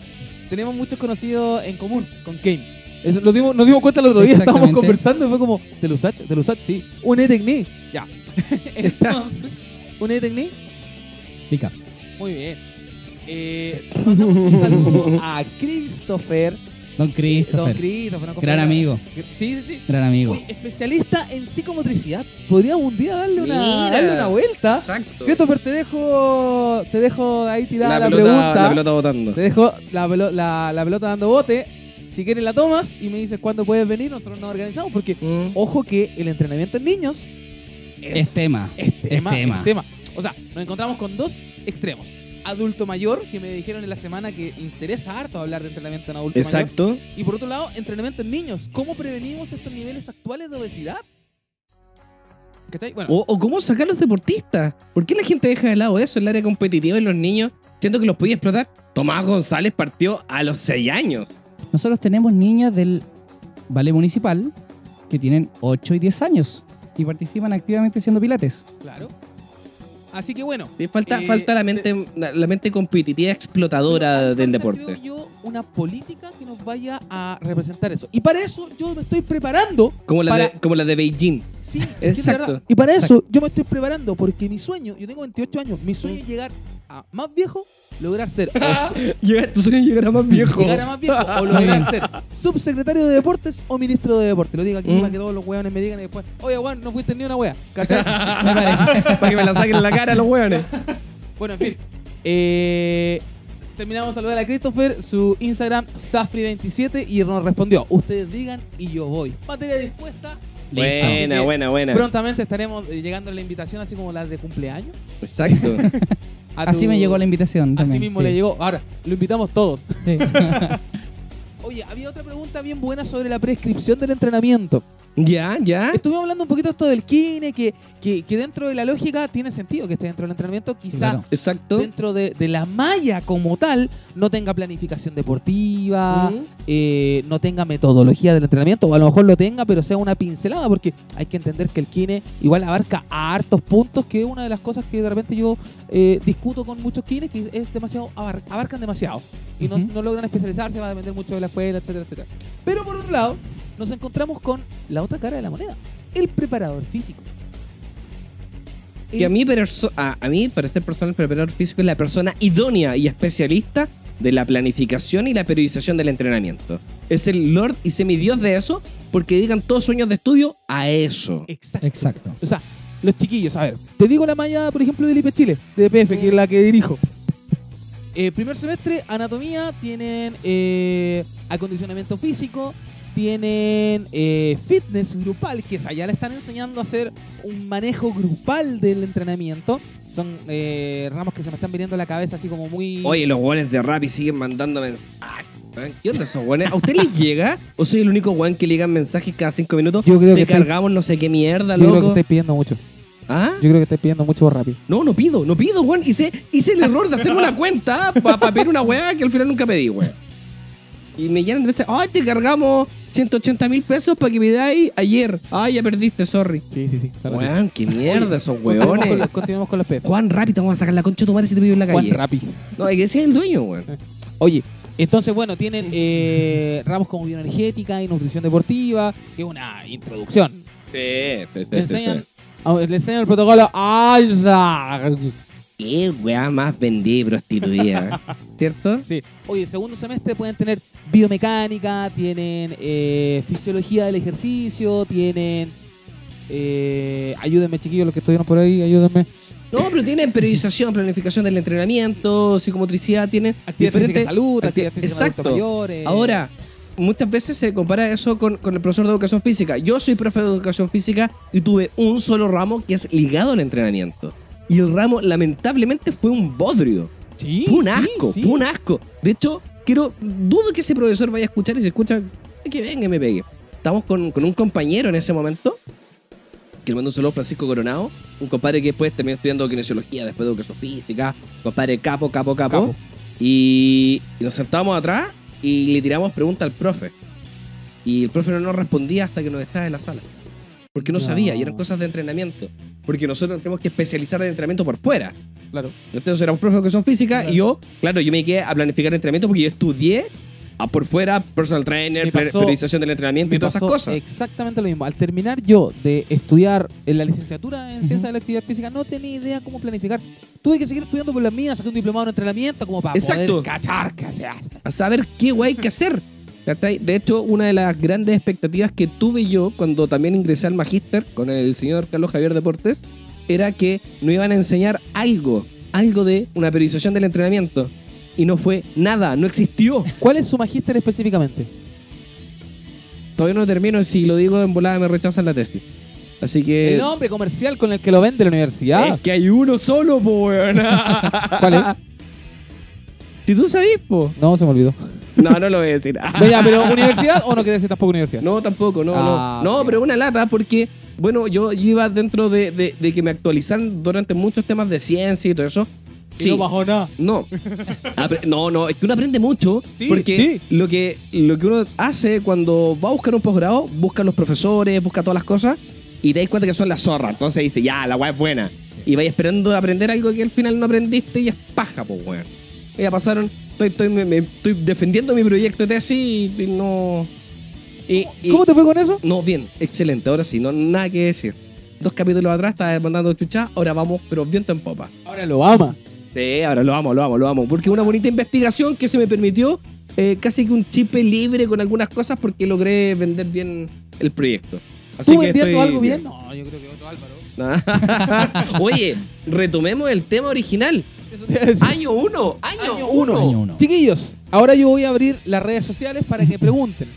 <laughs> tenemos muchos conocidos en común con Kame. Eso lo dimos, nos dimos cuenta el otro día, estábamos conversando y fue como, ¿te lo usas? ¿Te lo usas? Sí. Un Etecni. Ya. <laughs> Entonces, un Etecni. Pica. Muy bien. Eh, mandamos un saludo a Christopher. Don Don Christopher. Gran amigo. Sí, sí, sí. Gran amigo. Uy, especialista en psicomotricidad. Podríamos un día darle una, Mira. darle una vuelta. Exacto. Christopher, te dejo, te dejo ahí tirada la, la, pelota, pregunta. la pelota botando. Te dejo la, pelo- la, la pelota dando bote. Si quieres la tomas y me dices cuándo puedes venir, nosotros nos organizamos. Porque, Mm. ojo que el entrenamiento en niños Es tema. es tema, Es tema. es tema. O sea, nos encontramos con dos extremos. Adulto mayor, que me dijeron en la semana que interesa harto hablar de entrenamiento en adulto mayor. Exacto. Y por otro lado, entrenamiento en niños. ¿Cómo prevenimos estos niveles actuales de obesidad? ¿Cachai? Bueno, O, o cómo sacar a los deportistas. ¿Por qué la gente deja de lado eso, el área competitiva en los niños? Siento que los podía explotar. Tomás González partió a los 6 años. Nosotros tenemos niñas del ballet municipal que tienen 8 y 10 años y participan activamente haciendo pilates. claro. Así que bueno. Falta, Eh, falta la mente, la, la mente competitiva explotadora del deporte. Creo yo una política que nos vaya a representar eso. Y para eso yo me estoy preparando. Como la, para- de, como la de Beijing. Sí, es que es Exacto. Y para eso yo me estoy preparando porque mi sueño, yo tengo 28 años, mi sueño es llegar a más viejo, lograr ser <laughs> Llega- tu sueño llegará más viejo. llegar a más viejo o <laughs> lograr ser subsecretario de deportes o ministro de deportes. Lo digo aquí Mm. para que todos los hueones me digan y después, oye, Juan, no fuiste ni una wea. ¿Cachai? <laughs> Me parece. Para que me la saquen en la cara los hueones. bueno, en fin. Eh, terminamos de saludar a Christopher, su Instagram, Safri27, y nos respondió, ustedes digan y yo voy. Materia dispuesta. Buena, buena, buena. Prontamente estaremos eh, llegando a la invitación, así como las de cumpleaños. Exacto. A Así tu- me llegó la invitación. Así mismo sí. le llegó. Ahora, lo invitamos todos. Sí. <laughs> Oye, había otra pregunta bien buena sobre la prescripción del entrenamiento. Ya, ya. Estuvimos hablando un poquito de esto del kine, que, que, que dentro de la lógica tiene sentido que esté dentro del entrenamiento. Quizá Claro. Exacto. dentro de, de la malla como tal no tenga planificación deportiva, eh, no tenga metodología del entrenamiento, o a lo mejor lo tenga, pero sea una pincelada, porque hay que entender que el kine igual abarca a hartos puntos, que es una de las cosas que de repente yo eh, discuto con muchos kines, que es demasiado, abar- abarcan demasiado y no logran especializarse, va a depender mucho de la escuela, etcétera, etcétera. Pero por otro lado, nos encontramos con la otra cara de la moneda, el preparador físico. Que a mí, a, a mí, para ser personal preparador físico, es la persona idónea y especialista de la planificación y la periodización del entrenamiento. Es el Lord y semidios de eso, porque dedican todos sus años de estudio a eso. Exacto. Exacto. O sea, los chiquillos, a ver, te digo la malla, por ejemplo, del IPE Chile, de DPF, que es la que dirijo. Eh, primer semestre, anatomía, tienen eh, acondicionamiento físico, tienen eh, fitness grupal, que es allá le están enseñando a hacer un manejo grupal del entrenamiento. Son eh, ramos que se me están viniendo a la cabeza así como muy... Oye, los guanes de Rappi siguen mandando mensajes. weón. ¿Qué onda esos guanes? ¿A usted les llega? ¿O soy el único guan que le llegan mensajes cada cinco minutos? Yo creo Te que estoy- cargamos no sé qué mierda, yo creo que loco. estáis pidiendo mucho. ¿Ah? Yo creo que estáis pidiendo mucho por rápido. No, no pido, no pido, weón. Hice, hice el error de hacer una cuenta para pedir una weá que al final nunca pedí, weón. Y me llenan de veces, ay, te cargamos 180 mil pesos para que pidáis ayer. Ay, ya perdiste, sorry. Sí, sí, sí. claro, sí. Weón, qué mierda esos Continuemos con, weones. los- continuemos con los PF. Juan, rápido, vamos a sacar la concha de tu madre si te pido en la Juan calle. Rappi. No, hay que ser el dueño, weón. <laughs> Oye, entonces, bueno, tienen eh, ramos como bioenergética y nutrición deportiva, que es una introducción. Sí, sí, Le enseñan, a- le enseñan el protocolo Isaac. Qué weá más vendida y prostituida. <laughs> ¿Cierto? Sí. Oye, segundo semestre pueden tener biomecánica, tienen eh, fisiología del ejercicio, tienen... Eh, ayúdenme, chiquillos, los que estuvieron por ahí, ayúdenme. No, pero tienen periodización, planificación del entrenamiento, psicomotricidad, tienen física de diferentes- salud, acti- actividad física Exacto. mayores. Ahora, muchas veces se compara eso con, con el profesor de educación física. Yo soy profe de educación física y tuve un solo ramo que es ligado al entrenamiento. Y el ramo, lamentablemente, fue un bodrio. sí, Fue un asco, sí. fue un asco. De hecho, quiero, dudo que ese profesor vaya a escuchar y se escucha, que venga y me pegue. Estamos con, con un compañero en ese momento, que le mando un saludo a Francisco Coronado, un compadre que después terminó estudiando kinesiología, después de educación física, compadre capo, capo, capo. Capo. Y, y nos sentamos atrás y le tiramos preguntas al profe. Y el profe no nos respondía hasta que nos dejaba en la sala. Porque no, No. sabía, y eran cosas de entrenamiento. Porque nosotros tenemos que especializar el entrenamiento por fuera. Claro. Entonces éramos profes de educación física y yo, claro, yo me dediqué a planificar el entrenamiento porque yo estudié a por fuera personal trainer, pasó- periodización del entrenamiento y todas esas cosas. Exactamente lo mismo. Al terminar yo de estudiar en la licenciatura en Ujú. ciencia de la actividad física, no tenía idea cómo planificar. Tuve que seguir estudiando por las mías, saqué un diplomado en entrenamiento como para Exacto. poder cachar qué se hace. A saber qué guay hay que hacer. ¿Cachai? De hecho, una de las grandes expectativas que tuve yo cuando también ingresé al magíster con el señor Carlos Javier Deportes era que nos iban a enseñar algo, algo de una periodización del entrenamiento. Y no fue nada, no existió. ¿Cuál es su magíster específicamente? Todavía no termino y si lo digo en volada me rechazan la tesis. Así que... El nombre comercial con el que lo vende la universidad. Es que hay uno solo, po, weón. <laughs> ¿Cuál es? Si tú sabes, po. No, se me olvidó. No, no lo voy a decir. <laughs> No, ya, pero ¿universidad o no quieres decir tampoco universidad? No, tampoco, no, Ah, no. No, ok. pero una lata porque, bueno, yo, iba dentro de, de- de que me actualizaran durante muchos temas de ciencia y todo eso. Y no bajó nada. No. <laughs> Apre- no, no, es que uno aprende mucho Sí, porque sí. Lo, que, lo que uno hace cuando va a buscar un posgrado, busca a los profesores, busca todas las cosas y te das cuenta que son las zorras. Entonces dice, ya, la weá es buena. Y vais esperando aprender algo que al final no aprendiste y es paja, pues, weón. Y Ya pasaron, estoy, estoy, me- me- estoy defendiendo mi proyecto de tesis y, y no... y- y- ¿Cómo te fue con eso? no, bien, excelente. Ahora sí, no nada que decir. Dos capítulos atrás estaba mandando chucha, ahora vamos, pero viento en popa. Ahora lo ama. Sí, ahora lo amo, lo amo, lo amo. Porque una bonita investigación que se me permitió eh, casi que un chip libre con algunas cosas porque logré vender bien el proyecto. Así ¿Tú que vendiendo estoy algo bien? No, yo creo que otro Álvaro. <laughs> Oye, retomemos el tema original. <laughs> Año 1, año Año 1. uno. Año uno. Chiquillos, ahora yo voy a abrir las redes sociales para que pregunten.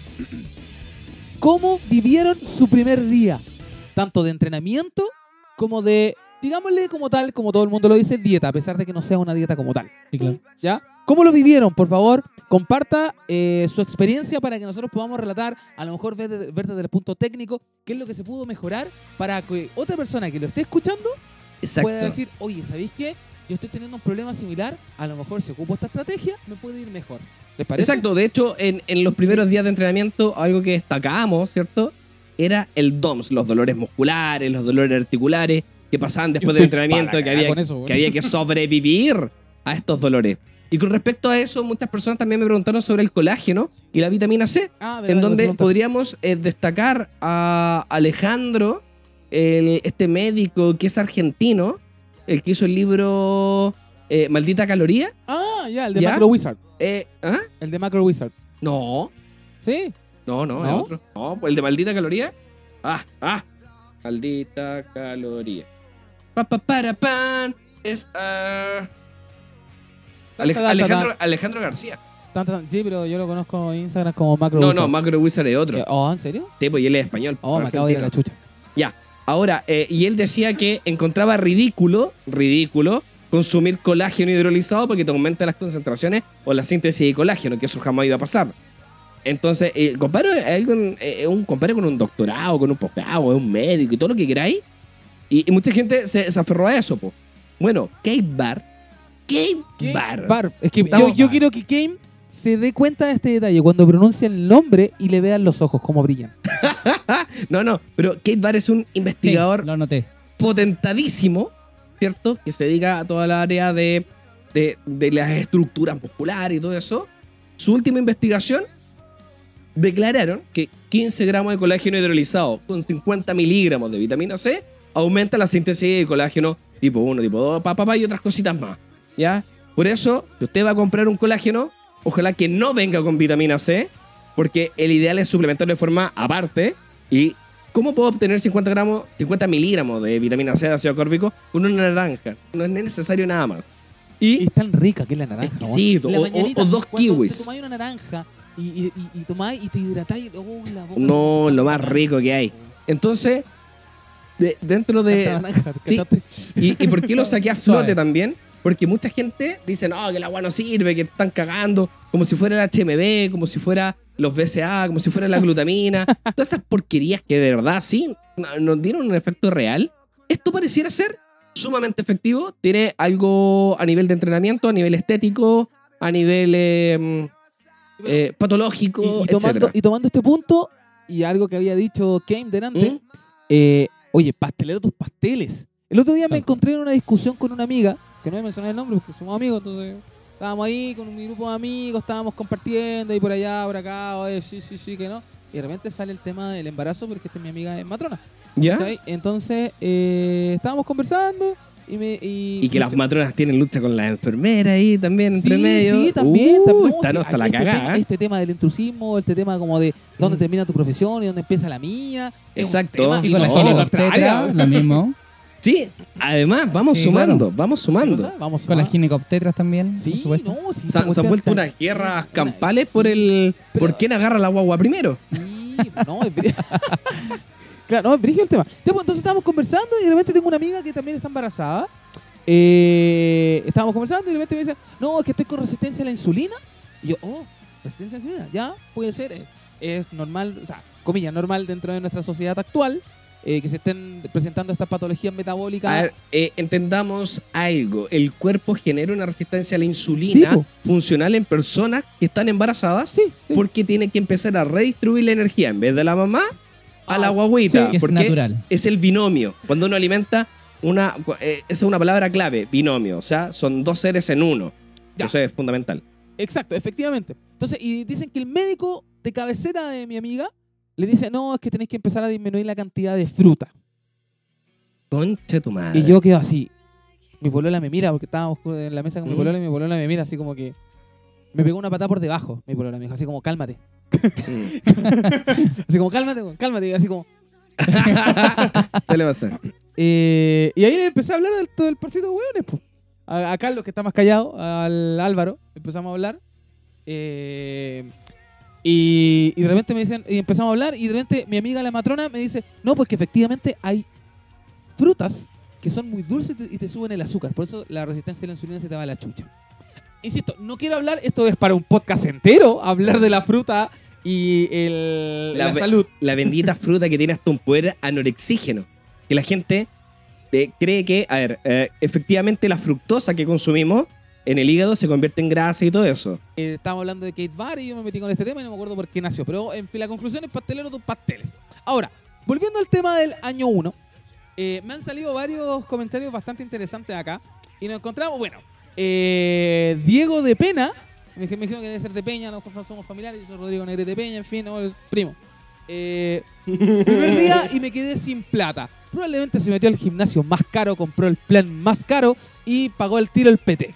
¿Cómo vivieron su primer día? Tanto de entrenamiento como de, digámosle como tal, como todo el mundo lo dice, dieta, a pesar de que no sea una dieta como tal. Sí, claro. ¿Ya? ¿Cómo lo vivieron? Por favor, comparta eh, su experiencia para que nosotros podamos relatar, a lo mejor ver, de- ver desde el punto técnico, qué es lo que se pudo mejorar para que otra persona que lo esté escuchando Exacto. pueda decir, oye, ¿sabéis qué? Yo estoy teniendo un problema similar, a lo mejor si ocupo esta estrategia, me puede ir mejor. ¿Les parece? Exacto, de hecho, en, en los primeros días de entrenamiento, algo que destacábamos, ¿cierto? Era el DOMS, los dolores musculares, los dolores articulares que pasaban después del entrenamiento, que había, eso, que había que sobrevivir a estos dolores. Y con respecto a eso, muchas personas también me preguntaron sobre el colágeno y la vitamina C, Ah, verdad, en donde podríamos eh, destacar a Alejandro, el- este médico que es argentino, el que hizo el libro eh, Maldita Caloría. Ah, ya, el de ¿Ya? Macro Wizard. Eh, ¿ah? El de Macro Wizard. No, Sí. No, no, es otro. No, pues el de maldita caloría. Ah, ah. Maldita caloría. Pa, pa, para, pan. Es. ah, Alejandro, García. Sí, pero yo lo conozco en Instagram como Macro No, Wizard. no, Macro Wizard es otro. Eh, Oh, ¿en serio? Sí, pues y él es español. Oh, me acabo de ir a la chucha. Ahora, eh, y él decía que encontraba ridículo, ridículo, consumir colágeno hidrolizado porque te aumenta las concentraciones o la síntesis de colágeno, que eso jamás iba a pasar. Entonces, eh, compadre eh, es un compadre con un doctorado, con un posgrado, es un médico y todo lo que queráis. Y, y mucha gente se, se aferró a eso, po. Bueno, Kate Bar. Kate ¿Qué? Bar. Bar. Es que yo, quiero que Game se dé cuenta de este detalle cuando pronuncia el nombre y le vean los ojos como brillan. <laughs> No, no, pero Kate Bar es un Sí, investigador lo noté. potentadísimo, ¿cierto? Que se dedica a toda la área de, de, de las estructuras musculares y todo eso. Su última investigación declararon que 15 gramos de colágeno hidrolizado con 50 miligramos de vitamina C aumenta la síntesis de colágeno tipo 1, tipo 2, pa, pa, pa, y otras cositas más. ¿Ya? Por eso, si usted va a comprar un colágeno, ojalá que no venga con vitamina C, porque el ideal es suplementarlo de forma aparte. ¿Y cómo puedo obtener 50 gramos, 50 miligramos de vitamina C de ácido córbico con una naranja? No es necesario nada más. Y es tan rica que es la naranja. Exquisito. La O- dos kiwis. Te tomáis una naranja y, y, y, y tomáis y te hidratáis. Oh, la boca. no, lo más rico que hay. Entonces, de- dentro de... Tanta naranja, ¿te sí. ¿Y, y por qué lo saqué a <laughs> flote también? Porque mucha gente dice, no, que el agua no sirve, que están cagando, como si fuera el HMB, como si fuera los BCA, como si fuera la glutamina. <laughs> Todas esas porquerías que de verdad sí no- nos dieron un efecto real. Esto pareciera ser sumamente efectivo. Tiene algo a nivel de entrenamiento, a nivel estético, a nivel eh, eh, patológico, Y, y tomando, etcétera. y tomando este punto y algo que había dicho Kane delante, ¿Mm? eh, oye, pastelero tus pasteles. El otro día me encontré en una discusión con una amiga, que no voy a mencionar el nombre porque somos amigos, entonces estábamos ahí con mi grupo de amigos, estábamos compartiendo y por allá, por acá, oye, sí, sí, sí, que no. Y de repente sale el tema del embarazo porque esta es mi amiga es matrona. ¿Ya? Entonces eh, estábamos conversando y me... Y, Y que las matronas tienen lucha con las enfermeras ahí también entre sí, medio. Sí, también. Uh, también. está, no, Sí, está la este cagada. Tema, ¿eh? este tema del intrusismo, este tema como de dónde Mm. termina tu profesión y dónde empieza la mía. Un Exacto. tema- Y con la No, Australia, lo mismo. <laughs> Sí, además, vamos Sí, sumando, claro. vamos ¿Qué sumando. Vamos Con las ginecoptetras también, Sí, por supuesto. no, sí, Se, esta se han cuestión vuelto está- unas guerras una- campales sí. por el Pero- por quién agarra la guagua primero. Sí, no, es brí- <laughs> Claro, no, es brígido el tema. Ya, pues, Entonces estábamos conversando y de repente tengo una amiga que también está embarazada. Eh, estábamos conversando y de repente me dice, no, es que estoy con resistencia a la insulina. Y yo, oh, resistencia a la insulina, ya, puede ser. Es, es normal, o sea, comillas, normal dentro de nuestra sociedad actual eh, que se estén presentando estas patologías metabólicas. A ver, eh, entendamos algo. El cuerpo genera una resistencia a la insulina Sí, funcional en personas que están embarazadas sí, sí. porque tiene que empezar a redistribuir la energía en vez de la mamá a Ah, la guaguita. que es porque natural. es el binomio. Cuando uno alimenta una... eh, esa es una palabra clave, binomio. O sea, son dos seres en uno. Ya. Eso es fundamental. Exacto, efectivamente. Entonces, y dicen que el médico de cabecera de mi amiga le dice, no, es que tenéis que empezar a disminuir la cantidad de fruta. Concha tu madre. Y yo quedo así. mi polola me mira, porque estábamos en la mesa con mi Mm. polola y mi polola me mira así como que... Me pegó una patada por debajo, mi polola me dijo, así como, cálmate. Mm. <laughs> Así como, cálmate, cálmate. Y así como... <laughs> ¿Qué le pasa? Eh, y ahí le empecé a hablar del, todo el parcito de hueones, po. A, a Carlos, que está más callado, al Álvaro, empezamos a hablar. Eh, y, y de repente me dicen, y empezamos a hablar, y de repente mi amiga la matrona me dice, no, pues que efectivamente hay frutas que son muy dulces y te, y te suben el azúcar. Por eso la resistencia a la insulina se te va a la chucha. Insisto, no quiero hablar, esto es para un podcast entero, hablar de la fruta y el, La salud. La bendita <laughs> fruta que tiene hasta un poder anorexígeno. Que la gente eh, cree que, a ver, eh, efectivamente la fructosa que consumimos en el hígado se convierte en grasa y todo eso. Eh, estábamos hablando de Kate Barr y yo me metí con este tema y no me acuerdo por qué nació. Pero en fin, la conclusión es pastelero de pasteles. Ahora, volviendo al tema del año 1, me han salido varios comentarios bastante interesantes acá. Y nos encontramos, bueno, eh, Diego de Pena, me imagino que debe ser de Peña, nosotros somos familiares, yo soy Rodrigo Negrete de Peña, en fin, no, primo. Eh, primer día y me quedé sin plata. Probablemente se metió al gimnasio más caro, compró el plan más caro y pagó el tiro el PT.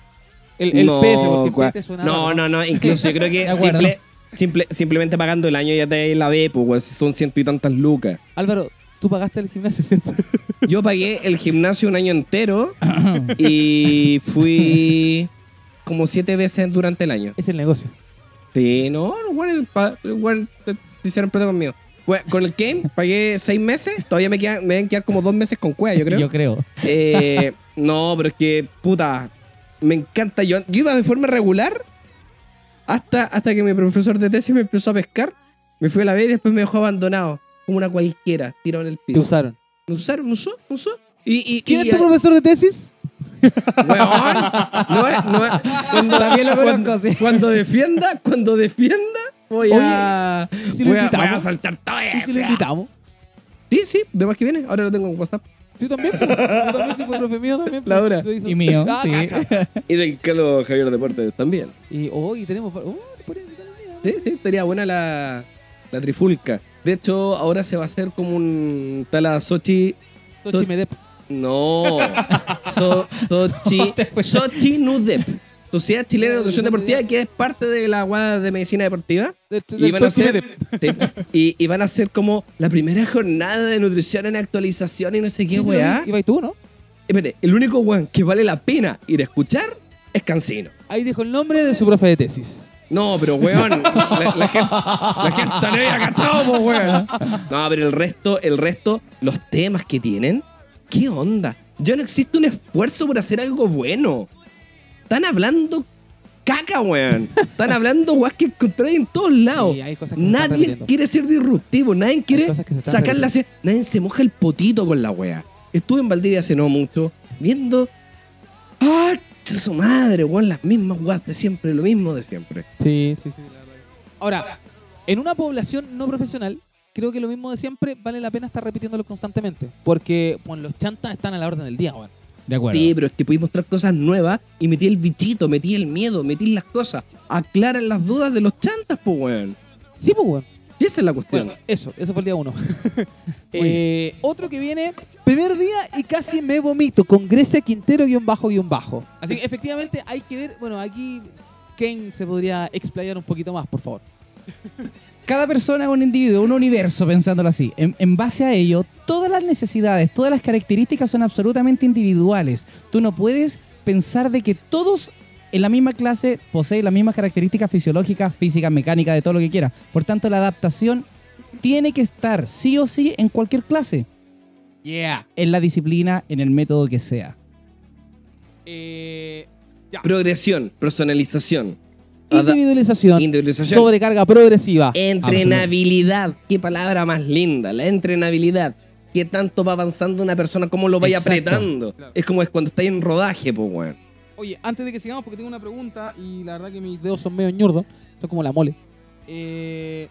El, el No, PF, porque cua- suena No, no, no. <laughs> Incluso yo creo que simple- simple- simplemente pagando el año ya te la ve, pues son ciento y tantas lucas. Álvaro, tú pagaste el gimnasio, ¿cierto? <laughs> Yo pagué el gimnasio un año entero <coughs> y fui como siete veces durante el año. es el negocio. Sí, no, weones te, te hicieron pedo conmigo. Con el game pagué seis meses, todavía me, quedan, me deben quedar como dos meses con cueva, yo creo. Yo creo. Eh, no, pero es que, puta, me encanta. Yo, yo iba de forma regular hasta, hasta que mi profesor de tesis me empezó a pescar. Me fui a la B y después me dejó abandonado, como una cualquiera, tirado en el Te piso. usaron. ¿Me usaron? ¿Me usó? ¿Me usó? Y, y, ¿Quién y- es tu profesor de tesis? Weón, no es, no es- cuando, También lo conozco, cuando, sí. cuando defienda, cuando defienda, voy a, ¿y si lo voy a, voy a saltar todo. ¿Y si lo invitamos? Sí, sí, de más que viene, ahora lo tengo en WhatsApp. Tú también. po. Yo también si fue profe mío también. po. Laura. Hizo. Y mío, Ah, sí. cacha. Y del Carlos Javier Deportes también. Y hoy tenemos. Oh, podría invitar a mí, Sí, sí, estaría buena la, la trifulca. De hecho, ahora se va a hacer como un tal a Sochi. Tochi Medep. No, <laughs> so, Sochi, Sochi Nudep. Sociedad Chilena de Nutrición Deportiva, que es parte de la guada de medicina deportiva. Del- Y van, a hacer, <laughs> y, y van a hacer como la primera jornada de nutrición en actualización y no sé qué, weá. y tú, ¿no? Espérate, el único weón que vale la pena ir a escuchar es Cancino. Ahí dijo el nombre de su profe de tesis. No, pero weón, <laughs> la, la gente, la gente no había cachado, weón. No, pero el resto, el resto, los temas que tienen, ¿qué onda? Ya no existe un esfuerzo por hacer algo bueno. Están hablando caca, weón. Están hablando weas que encontráis en todos lados. Sí, hay cosas que se están Nadie quiere ser disruptivo, nadie quiere sacar la Nadie se moja el potito con la wea. Estuve en Valdivia hace no mucho, viendo. ¡Ah! Su madre, weón, las mismas weas de siempre, lo mismo de siempre. Sí, sí, sí. la verdad. Ahora, en una población no profesional, creo que lo mismo de siempre vale la pena estar repitiéndolo constantemente. Porque bueno, los chantas están a la orden del día, weón. De acuerdo. Sí, pero es que podéis mostrar cosas nuevas y metí el bichito, metí el miedo, metí las cosas. Aclaran las dudas de los chantas, pues, weón. Sí, pues, weón. Y esa es la cuestión. Bueno, eso, eso fue el día uno. <laughs> Eh, otro que viene, primer día y casi me vomito, con Grecia Quintero guion bajo guion bajo. Así que efectivamente hay que ver, bueno, aquí Kane se podría explayar un poquito más, por favor. <laughs> Cada persona es un individuo, un universo, pensándolo así. En, en base a ello, todas las necesidades, todas las características son absolutamente individuales. Tú no puedes pensar de que todos en la misma clase poseen las mismas características fisiológicas, físicas, mecánicas, de todo lo que quieras. Por tanto, la adaptación tiene que estar sí o sí en cualquier clase. Yeah. En la disciplina, en el método que sea. Eh, Progresión, personalización, individualización, individualización. sobrecarga progresiva. Entrenabilidad. Qué palabra más linda, la entrenabilidad. ¿Qué tanto va avanzando una persona? ¿Cómo lo vaya Exacto. apretando? Es como es cuando estáis en rodaje, pues, weón. Oye, antes de que sigamos, porque tengo una pregunta y la verdad que mis dedos son medio ñurdos, son como la mole. Eh,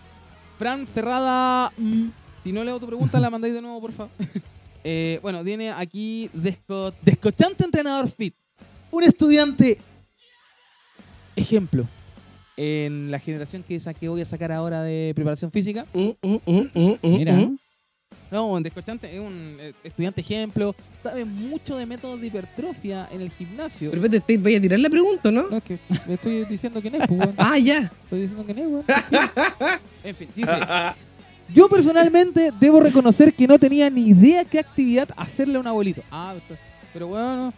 Fran Ferrada, mm, si no leo tu pregunta, la mandáis de nuevo, por favor. <laughs> Eh, bueno, viene aquí desco- descochante entrenador fit. Un estudiante ejemplo en la generación que, que voy a sacar ahora de preparación física. Mm, mm, mm, Mira. No, un descochante es un eh, estudiante ejemplo, sabe mucho de métodos de hipertrofia en el gimnasio. Pero espérate, te voy a tirar la pregunta, ¿no? No, es que le estoy diciendo que no es, pues, weón. Ah, ya. Estoy diciendo que no es, weón. <laughs> En fin, dice... Yo personalmente debo reconocer que no tenía ni idea qué actividad hacerle a un abuelito. Ah, pero bueno,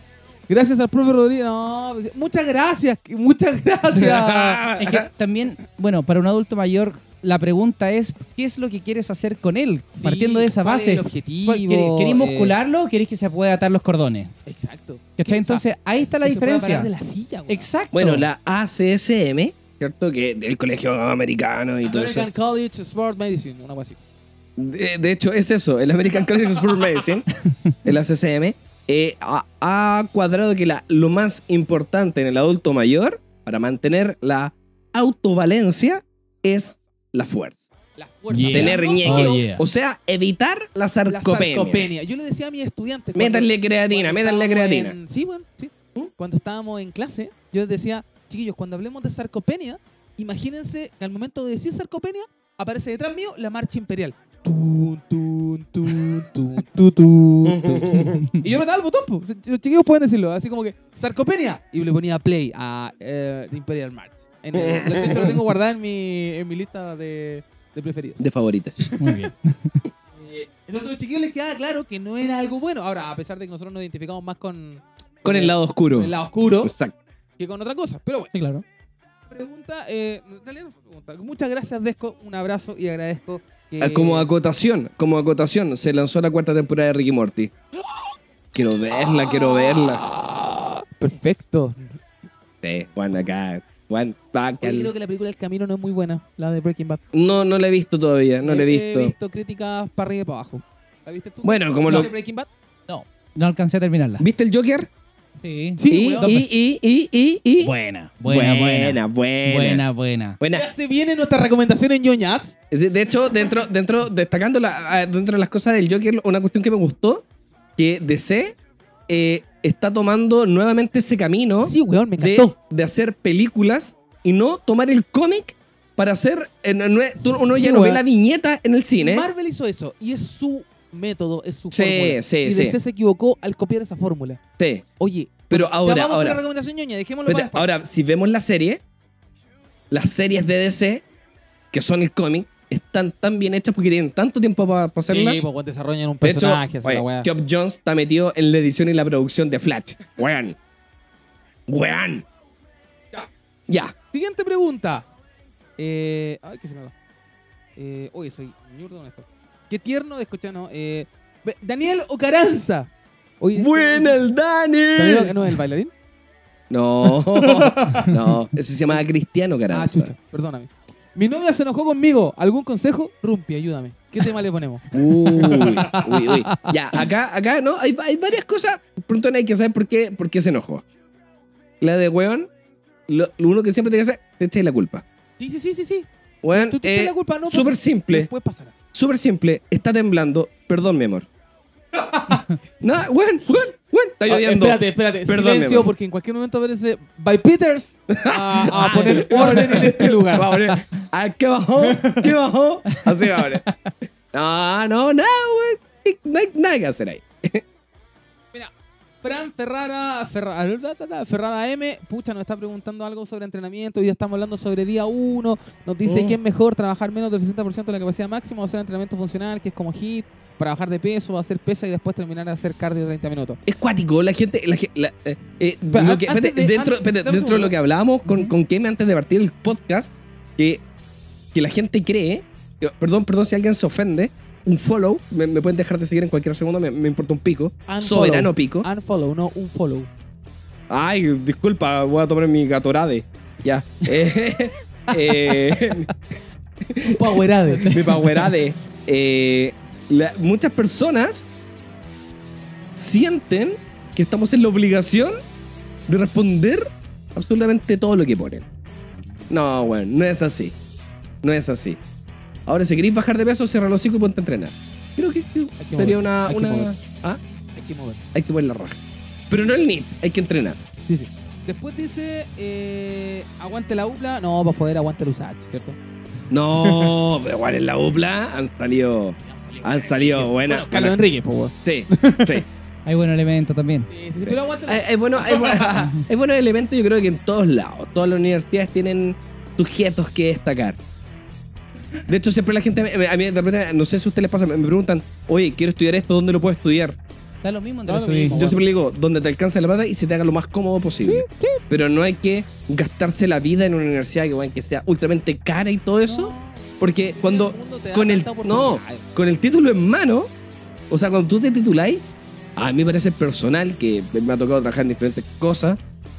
gracias al profe Rodríguez. No, pues, muchas gracias, muchas gracias. <laughs> Es que también, bueno, para un adulto mayor, la pregunta es, ¿qué es lo que quieres hacer con él? Sí, Partiendo de esa ¿cuál es base. el objetivo? ¿Cuál- ¿Queréis Eh, muscularlo o queréis que se pueda atar los cordones? Exacto. ¿Cachai? Entonces, ahí está la que diferencia. de la silla. Exacto. Bueno, la ACSM, ¿cierto? Que del colegio americano y todo eso. American College Sport Medicine, una cosa así. De, de hecho, es eso. El American College of Sport Medicine, <laughs> el ACCM, eh, ha, ha cuadrado que la, lo más importante en el adulto mayor para mantener la autovalencia es la fuerza. La fuerza. Yeah. Tener No ñeque. Oh, yeah. O sea, evitar la La sarcopenia. sarcopenia. Yo le decía a mis estudiantes. Métanle creatina, métanle creatina. en- sí, bueno, sí. Cuando estábamos en clase, yo les decía, chiquillos, cuando hablemos de sarcopenia, imagínense que al momento de decir sarcopenia, aparece detrás mío la marcha imperial. Tun, tun, tun, tun, tun, tun, tun. y yo apretaba el botón, po. los chiquillos pueden decirlo, así como que sarcopenia. Y le ponía play a eh, Imperial March. En el, de hecho, lo tengo guardado en mi, en mi lista de, de preferidos. De favoritas. Muy bien. Entonces a los chiquillos les quedaba claro que no era algo bueno. Ahora, a pesar de que nosotros nos identificamos más con, Con el lado oscuro. con el lado oscuro Exacto. que con otra cosa. Pero bueno, Sí, claro. pregunta, eh, en realidad no fue pregunta. Muchas gracias, Desco. Un abrazo y agradezco que... Ah, Como acotación, como acotación, se lanzó la cuarta temporada de Ricky Morty. Quiero verla, quiero verla. Perfecto. Sí, Juan acá. Juan, Oye, creo que la película El Camino no es muy buena, la de Breaking Bad. No, no la he visto todavía, no la he visto. He visto críticas para arriba y para abajo. ¿La viste tú? Bueno, como ¿Viste lo- Breaking Bad? No alcancé a terminarla. ¿Viste el Joker? Sí. Sí, y, weón. y, y, y, y, y. Buena, buena, buena. buena. Buena, buena. Buena. Ya se viene nuestra recomendación en ñoñas. De, de hecho, dentro, dentro, destacando la, ah, dentro de las cosas del Joker, una cuestión que me gustó, que DC eh, está tomando nuevamente ese camino Sí, weón, me de, encantó. de hacer películas y no tomar el cómic para hacer. eh, no- no es- tú- uno ya Sí, no ve la viñeta en el cine. Marvel hizo eso y es su método, es su Sí, fórmula. sí, y sí. DC se equivocó al copiar esa fórmula. Sí. Oye, Pero ya ahora, vamos con ahora. la recomendación ñoña, dejémoslo para ahora, si vemos la serie, las series de DC, que son el cómic, están tan bien hechas porque tienen tanto tiempo para hacerla. Sí, cuando desarrollan un hecho, personaje, así oye, la weá. Geoff Jones está metido en la edición y la producción de Flash. Weón. Weón. Ya. Siguiente pregunta. Eh, ay, que se me va. Eh, oye, soy ñurdo con esto. Qué tierno de escuchar, ¿no? Eh, Daniel Ocaranza. Oye, Buena el ¿Daniel Dani. Oca- no es el bailarín? No. <laughs> No. Ese se llama Cristiano Ah, Caranza. chucha, perdóname. Mi novia se enojó conmigo. ¿Algún consejo? Rumpi, ayúdame. ¿Qué tema le ponemos? <laughs> Uy, uy, uy. Ya, acá, acá, ¿no? Hay, hay varias cosas. Pronto hay que saber por qué, por qué se enojó. La de weón, lo, lo uno que siempre tiene que hacer, te echáis la culpa. Sí, sí, sí, sí, sí. Weón, Tú tienes eh, la culpa, no súper pasa- simple. Después pasará. Súper simple. Está temblando. Perdón, mi amor. <laughs> no, weón, weón, weón. Está Ah, lloviendo. espérate, espérate. Perdón, mi Silencio, amor. porque en cualquier momento aparece By Peters a, a <laughs> poner orden en este lugar. Va a poner, ah, ¿Qué bajó? ¿Qué bajó? Así va a poner. <laughs> No, no, no, weón. No hay nada que hacer ahí. Fran Ferrara, Ferrara, Ferrara M, pucha, nos está preguntando algo sobre entrenamiento. Hoy estamos hablando sobre día 1. Nos dice Oh. que es mejor trabajar menos del 60% de la capacidad máxima o hacer entrenamiento funcional, que es como HIT, para bajar de peso, hacer pesa y después terminar a hacer cardio 30 minutos. Es cuático, la gente. La, ge- la- eh, eh, Pero lo que- antes espérate, de- dentro antes- espérate, dame un dentro de lo que hablábamos con, Ujú. con Keme antes de partir el podcast, que, que la gente cree. que- Perdón, perdón si alguien se ofende. Un follow, me, me pueden dejar de seguir en cualquier segundo, me, me importa un pico. Unfollow. Soberano pico. Unfollow, no un follow. Ay, disculpa, voy a tomar mi gatorade. Ya. <laughs> Eh, eh, Un powerade. <laughs> mi powerade. Eh, la- muchas personas sienten que estamos en la obligación de responder absolutamente todo lo que ponen. No, bueno, no es así. No es así. Ahora, si queréis bajar de peso, cierra los hocico y ponte a entrenar. Creo que, que que sería una... hay que una moverse. ¿Ah? Hay que mover. Hay que poner la raja. Pero no el NIT, hay que entrenar. Sí, sí. Después dice, eh, aguante la UPLA. No, para poder aguante el USACH, ¿cierto? No, <laughs> pero igual en la UPLA han salido... Han salido buenas. Bueno, Carlos Enrique, pues. Sí, <laughs> sí. Hay buenos elementos también. Sí, sí, sí, pero aguanta. hay, hay buenos, hay, <laughs> hay buenos elementos, yo creo que en todos lados. Todas las universidades tienen sujetos que destacar. De hecho, siempre la gente, me- a mí de repente, no sé si a ustedes les pasa, me preguntan, oye, quiero estudiar esto, ¿dónde lo puedo estudiar? Da lo mismo entre Da lo mismo. Yo siempre le digo, donde te alcance la plata y se te haga lo más cómodo posible. Pero no hay que gastarse la vida en una universidad que, bueno, que sea ultramente cara y todo eso. porque cuando con el, no, con el título en mano, o sea, cuando tú te tituláis, a mí me parece personal que me ha tocado trabajar en diferentes cosas,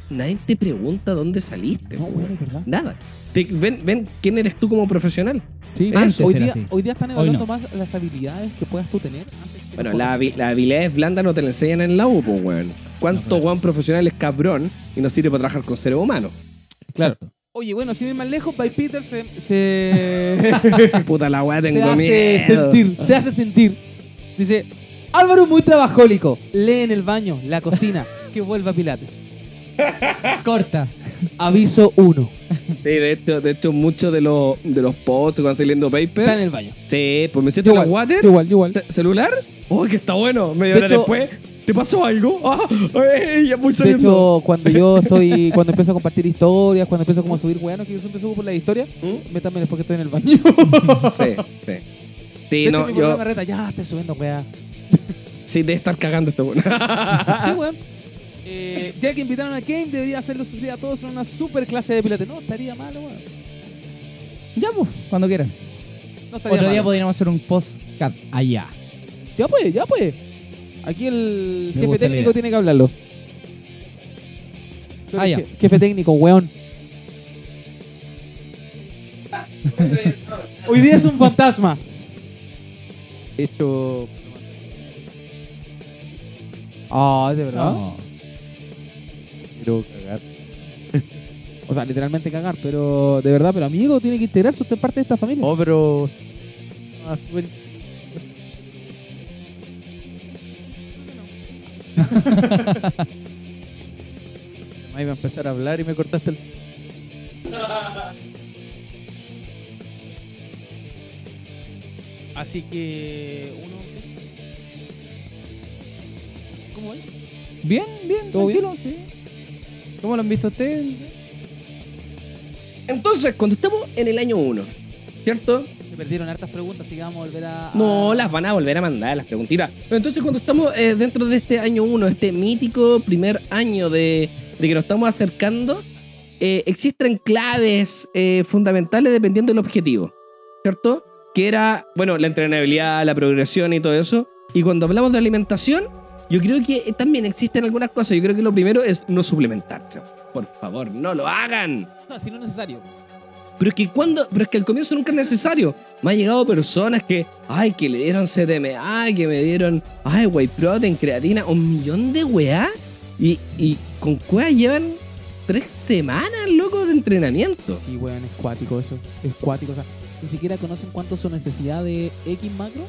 nadie te pregunta dónde saliste. No, es verdad. Nada. Te- ven, ven quién eres tú como profesional. Sí, Antes hoy, día, hoy día están Hoy evaluando no. más las habilidades que puedas tú tener. antes Bueno, las las habilidades blandas no te las enseñan en la U, pues, weón. ¿Cuánto No, weón profesional es cabrón y no sirve para trabajar con seres humanos? Claro. Oye, bueno, sin ir más lejos, By Peter se, se, <laughs> Puta la weá, <laughs> se tengo hace miedo. sentir, se hace sentir. Dice, Álvaro muy trabajólico, lee en el baño, la cocina, que vuelva a Pilates. Corta. Aviso 1, Sí, de hecho, de hecho muchos de los, de los posts cuando estoy leyendo está en paper. el baño. Sí, pues me siento en la Igual, water. igual, igual. ¿Celular? Oh, que está bueno. Media De hora hecho- después. ¿Te pasó algo? <laughs> Ah, ay, ya voy De saliendo. hecho, cuando yo <laughs> estoy, cuando empiezo a compartir historias, cuando empiezo como a subir weanos, que yo siempre subo por la historia, ¿Mm? me también es porque estoy en el baño. Sí, <laughs> sí. Sí, De no, hecho, mi yo me reta, ya, estoy subiendo weá. sí de estar cagando este weón. Sí, weón. Eh, ya que invitaron a Game, debería hacerlo sufrir a todos en una super clase de pilates. No, estaría malo, weón. Ya, pues, cuando quieran. No estaría Otro día podríamos hacer un podcast allá. Ya pues, ya pues. Aquí el Me jefe técnico tiene que hablarlo. Tú Ah, eres ya. je- Jefe técnico, weón. <laughs> Hoy día es un fantasma. Hecho. Ah, ¿es de verdad? No. Quiero cagar. <laughs> o sea, literalmente cagar, pero de verdad, pero amigo, tiene que integrarse usted es parte de esta familia. Oh, pero. Ah, súper- <laughs> Ahí va a empezar a hablar y me cortaste el. Así que uno. ¿Cómo va? Bien, bien, ¿Todo bien? tranquilo, sí. ¿Cómo lo han visto ustedes? Entonces, cuando estamos en el año 1, ¿cierto? Se perdieron hartas preguntas, así que vamos a volver a. No, las van a volver a mandar, las preguntitas. Pero entonces cuando estamos eh, dentro de este año 1, este mítico primer año de, de que nos estamos acercando, eh, existen claves eh, fundamentales dependiendo del objetivo, ¿cierto? Que era, bueno, la entrenabilidad, la progresión y todo eso. Y cuando hablamos de alimentación, yo creo que eh, también existen algunas cosas. Yo creo que lo primero es no suplementarse. Por favor, no lo hagan. No, si no es necesario. Pero es que cuando, pero es que al comienzo nunca es necesario. Me han llegado personas que, ay, que le dieron CTMA, que me dieron, ay, whey protein, creatina, un millón de weá. Y, y con weá llevan tres semanas, loco, de entrenamiento. Sí, weón, es cuático eso. Es cuático. O sea, ni siquiera conocen cuánto es su necesidad de X macro.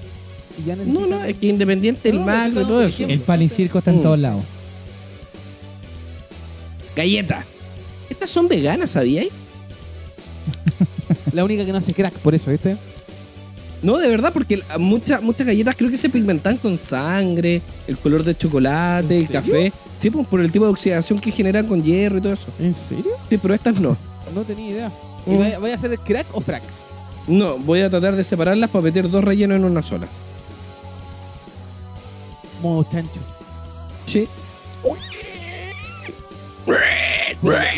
Y ya No, necesitan. no, es que independiente del No, macro y todo eso. ejemplo. El palincirco está en Mm. todos lados. Galleta. Estas son veganas, ¿sabíais? <laughs> La única que no hace crack, por eso, ¿viste? No, de verdad, porque muchas muchas galletas creo que se pigmentan con sangre, el color del chocolate, ¿En el serio? café. Sí, pues por el tipo de oxidación que generan con hierro y todo eso. ¿En serio? Sí, pero estas no. No tenía idea. Mm. ¿Y vaya, vaya a hacer crack o frac? No, voy a tratar de separarlas para meter dos rellenos en una sola. Modo chancho. Sí.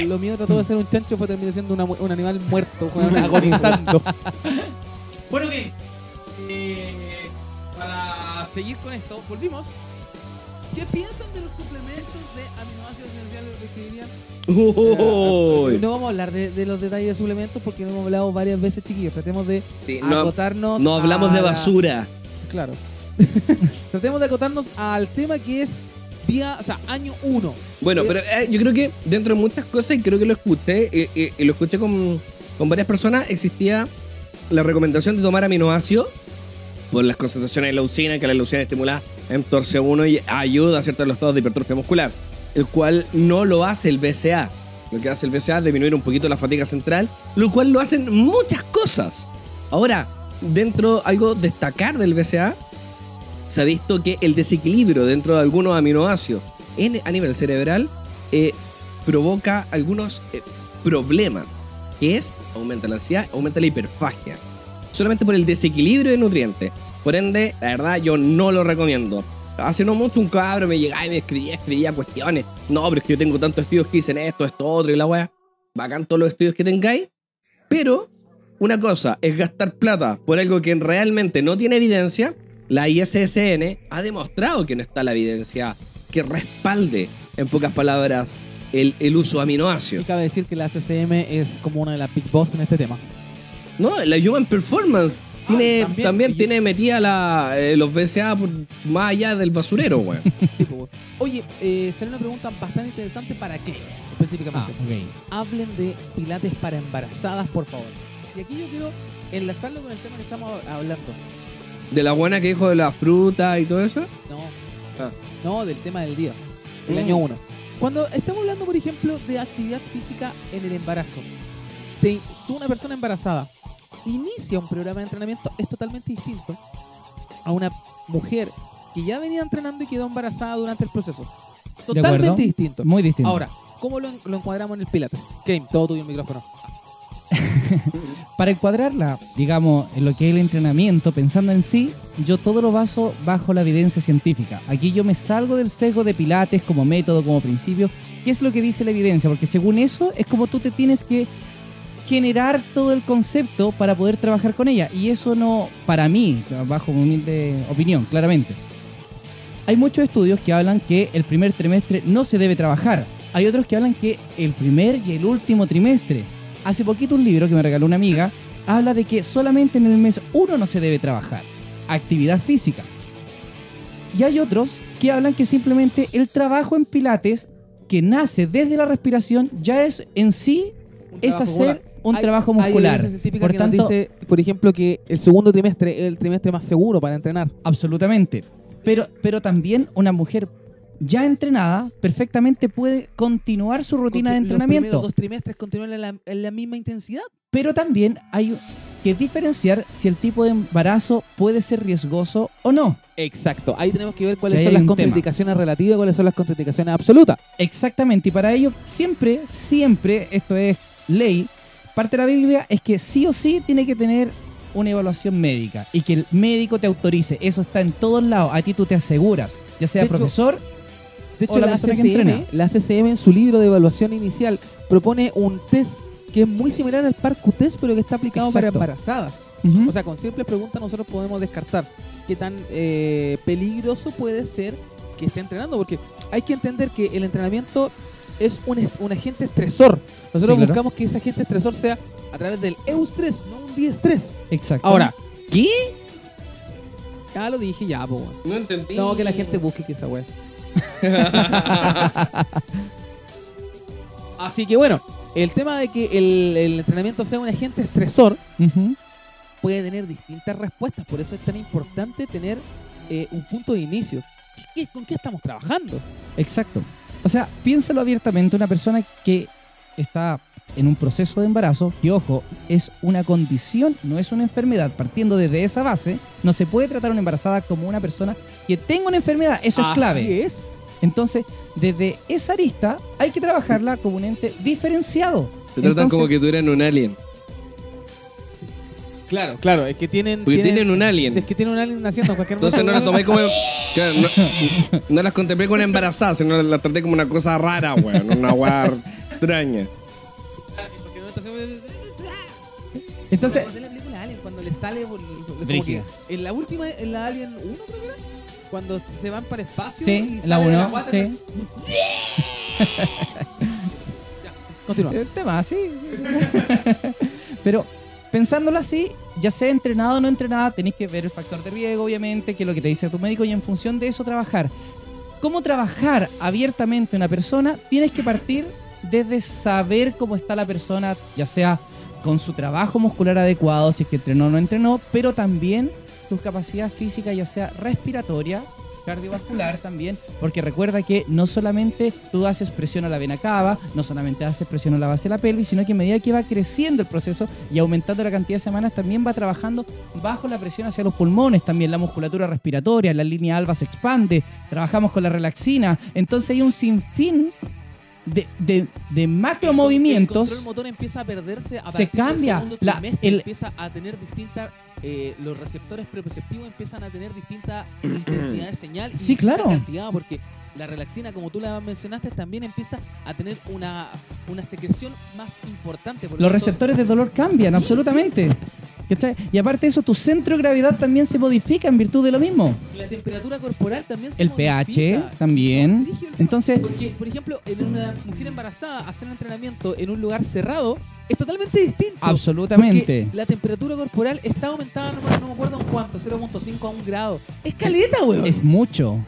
Lo mío trató de ser un chancho, fue terminó siendo una mu- un animal muerto, weón, <laughs> agonizando. bueno, que para seguir con esto, volvimos. ¿Qué piensan de los suplementos de aminoácidos esenciales que escribirían? Uy. No vamos a hablar de, de los detalles de suplementos porque lo hemos hablado varias veces, chiquillos. Tratemos de Sí, no, acotarnos. no hablamos a de la- basura. Claro. <laughs> Tratemos de acotarnos al tema que es día, o sea, año 1. Bueno, Eh, pero eh, yo creo que dentro de muchas cosas, y creo que lo escuché, eh, eh, y lo escuché con, con varias personas, existía la recomendación de tomar aminoácidos por las concentraciones de leucina, que la leucina estimula mTOR C1 y ayuda a ciertos estados de hipertrofia muscular, el cual no lo hace el BCA. Lo que hace el BCA es disminuir un poquito la fatiga central, lo cual lo hacen muchas cosas. Ahora, dentro algo destacar del BCA se ha visto que el desequilibrio dentro de algunos aminoácidos en- a nivel cerebral eh, provoca algunos eh, problemas, que es aumenta la ansiedad, aumenta la hiperfagia, solamente por el desequilibrio de nutrientes. Por ende, la verdad, yo no lo recomiendo. Hace no mucho un cabro me llegaba y me escribía, escribía cuestiones. No, pero es que yo tengo tantos estudios que dicen esto, esto, otro y la weá. Bacán todos los estudios que tengáis. Pero una cosa es gastar plata por algo que realmente no tiene evidencia. La ISSN ha demostrado que no está la evidencia que respalde, en pocas palabras, el, el uso de Y aminoácidos. cabe decir que la CCM es como una de las big boss en este tema. No, la Human Performance tiene, también. también, Y- tiene metida la, eh, los BCA por más allá del basurero. <laughs> Sí, pues. Oye, eh, sale una pregunta bastante interesante para qué, específicamente. Hablen de pilates para embarazadas, por favor. Y aquí yo quiero enlazarlo con el tema que estamos hablando. De la buena que dijo de la fruta y todo eso. No, Ah. no, del tema del día, del Mm. año 1. Cuando estamos hablando, por ejemplo, de actividad física en el embarazo, te- tú, una persona embarazada, inicia un programa de entrenamiento, es totalmente distinto a una mujer que ya venía entrenando y quedó embarazada durante el proceso. Totalmente distinto. Muy distinto. Ahora, ¿cómo lo, lo encuadramos en el Pilates? Game, todo tuyo el micrófono. <laughs> Para encuadrarla, digamos, en lo que es el entrenamiento, pensando en sí, yo todo lo baso bajo la evidencia científica. Aquí yo me salgo del sesgo de Pilates como método, como principio. ¿Qué es lo que dice la evidencia? Porque según eso es como tú te tienes que generar todo el concepto para poder trabajar con ella. Y eso no, para mí, bajo mi humilde opinión, claramente. Hay muchos estudios que hablan que el primer trimestre no se debe trabajar. Hay otros que hablan que el primer y el último trimestre. Hace poquito un libro que me regaló una amiga habla de que solamente en el mes 1 no se debe trabajar. Actividad física. Y hay otros que hablan que simplemente el trabajo en pilates que nace desde la respiración ya es en sí es hacer muscular. un Hay- trabajo muscular. científica Por que nos tanto, dice, por ejemplo, que el segundo trimestre es el trimestre más seguro para entrenar. Absolutamente. Pero, pero también una mujer ya entrenada perfectamente puede continuar su rutina de Conti- Los entrenamiento. dos trimestres continúan en la, en la misma intensidad. Pero también hay que diferenciar si el tipo de embarazo puede ser riesgoso o no. Exacto. Ahí tenemos que ver cuáles Que son las tema. contraindicaciones relativas y cuáles son las contraindicaciones absolutas. Exactamente. Y para ello, siempre, siempre, esto es ley, parte de la Biblia es que sí o sí tiene que tener una evaluación médica y que el médico te autorice. Eso está en todos lados. A ti tú te aseguras, ya sea De hecho, profesor De hecho, la la, persona que CCM, entrena. la CCM en su libro de evaluación inicial propone un test que es muy similar al PARCU test, pero que está aplicado para embarazadas. O sea, con simples preguntas nosotros podemos descartar qué tan eh, peligroso puede ser que esté entrenando, porque hay que entender que el entrenamiento es un, un agente estresor. Nosotros Sí, claro. buscamos que ese agente estresor sea a través del eustrés, no un diestrés. Exacto. Ahora, ¿Qué? ya lo dije ya, po. No entendí. No, que la gente busque que esa wea. <laughs> Así que bueno, el tema de que el, el entrenamiento sea un agente estresor puede tener distintas respuestas. Por eso es tan importante tener eh, un punto de inicio. ¿Qué- qué- ¿Con qué estamos trabajando? Exacto. O sea, piénsalo abiertamente, una persona que está en un proceso de embarazo, que ojo, es una condición, no es una enfermedad. Partiendo desde esa base, no se puede tratar a una embarazada como una persona que tenga una enfermedad. Eso es clave. Así es. Entonces, desde esa arista hay que trabajarla como un ente diferenciado. Se tratan Entonces, como que tú eras un alien. Claro, claro, es que tienen. Porque tienen un alien. si es que tienen un alien naciendo en cualquier Entonces no las momento. tomé como. <laughs> Claro, no, no las contemplé como una embarazada, sino las traté como una cosa rara, weón. Una weá extraña. Entonces, Recordé la película Alien cuando le sale por- como que Brígida. en la última en la Alien 1 creo que era cuando se van para espacio sí, y la sale de 1, guata- sí. continúa El tema, sí. <laughs> Pero pensándolo así, ya sea entrenado o no entrenada, tenéis que ver el factor de riesgo, obviamente, que es lo que te dice tu médico, y en función de eso trabajar. ¿Cómo trabajar abiertamente una persona? Tienes que partir desde saber cómo está la persona, ya sea con su trabajo muscular adecuado, si es que entrenó o no entrenó, pero también tu capacidad física, ya sea respiratoria cardiovascular también, porque recuerda que no solamente tú haces presión a la vena cava, no solamente haces presión a la base de la pelvis, sino que a medida que va creciendo el proceso y aumentando la cantidad de semanas, también va trabajando bajo la presión hacia los pulmones, también la musculatura respiratoria, la línea alba se expande, trabajamos con la relaxina, entonces hay un sinfín de, de, de macro El movimientos. control motor empieza a perderse a Se del cambia la- el- empieza a tener distintas eh, los receptores preperceptivos empiezan a tener distinta <clears throat> intensidad de señal y Sí, claro. cantidad porque la relaxina como tú la mencionaste también empieza a tener una, una secreción más importante por lo Los tanto, receptores de dolor cambian, Sí, absolutamente. ¿Cachai? Y aparte de eso, tu centro de gravedad también se modifica en virtud de lo mismo. la temperatura corporal también se El pH también. Entonces, Porque, por ejemplo, en una mujer embarazada, hacer un entrenamiento en un lugar cerrado es totalmente distinto. absolutamente. Porque la temperatura corporal está aumentada, no, me- no me acuerdo en cuánto, 0.5 a 1 grado. Es caleta, weón. Es mucho.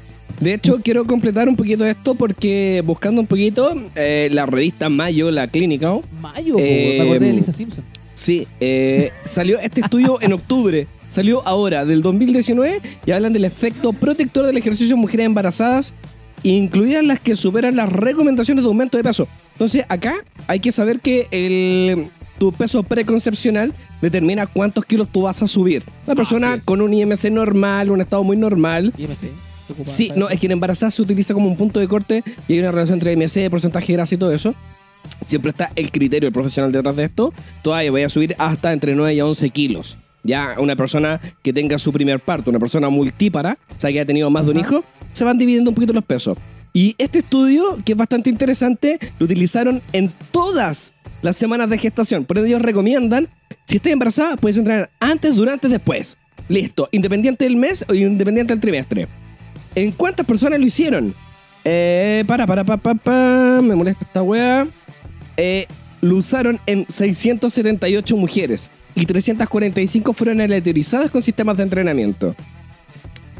De hecho, quiero completar un poquito esto porque buscando un poquito, eh, la revista Mayo, la clínica, Mayo, Eh, me acordé de Lisa Simpson. Sí, eh, salió este estudio en octubre. Salió ahora, del 2019, y hablan del efecto protector del ejercicio en mujeres embarazadas, incluidas las que superan las recomendaciones de aumento de peso. Entonces, acá hay que saber que el, tu peso preconcepcional determina cuántos kilos tú vas a subir. La persona con un IMC normal, un estado muy normal, IMC. ¿te ocupas, Sí, no, es que en embarazada se utiliza como un punto de corte y hay una relación entre MC, porcentaje de grasa y todo eso. Siempre está el criterio del profesional detrás de esto. Todavía voy a subir hasta entre 9 y 11 kilos. Ya una persona que tenga su primer parto, una persona multípara, o sea, que ha tenido más de un hijo, se van dividiendo un poquito los pesos. Y este estudio, que es bastante interesante, lo utilizaron en todas las semanas de gestación. Por eso ellos recomiendan, si estás embarazada, puedes entrenar antes, durante, después. Listo, independiente del mes o independiente del trimestre. ¿En cuántas personas lo hicieron? Eh, para, para, para, para, pa, me molesta esta weá. Eh, lo usaron en 678 mujeres y 345 fueron aleatorizadas con sistemas de entrenamiento.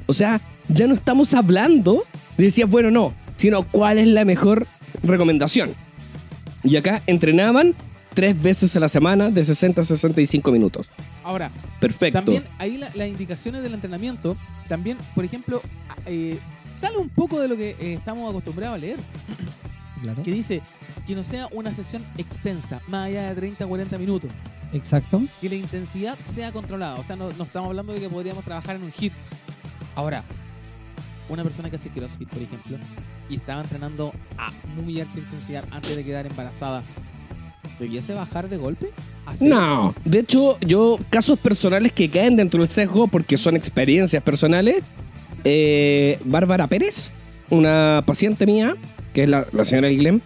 O sea, ya no estamos hablando de decir, bueno, no, sino cuál es la mejor recomendación. Y acá entrenaban tres veces a la semana de 60 a 65 minutos. Ahora, Perfecto. también ahí la- las indicaciones del entrenamiento, también, por ejemplo, eh, sale un poco de lo que eh, estamos acostumbrados a leer, Claro. que dice que no sea una sesión extensa, más allá de 30 o 40 minutos. Exacto. que la intensidad sea controlada. O sea, no, no estamos hablando de que podríamos trabajar en un hit. Ahora, una persona que hace CrossFit, por ejemplo, y estaba entrenando a muy alta intensidad antes de quedar embarazada, ¿debiese bajar de golpe? No, de hecho, yo, casos personales que caen dentro del sesgo porque son experiencias personales. eh, Bárbara Pérez, una paciente mía, que es la, la señora Guilhem,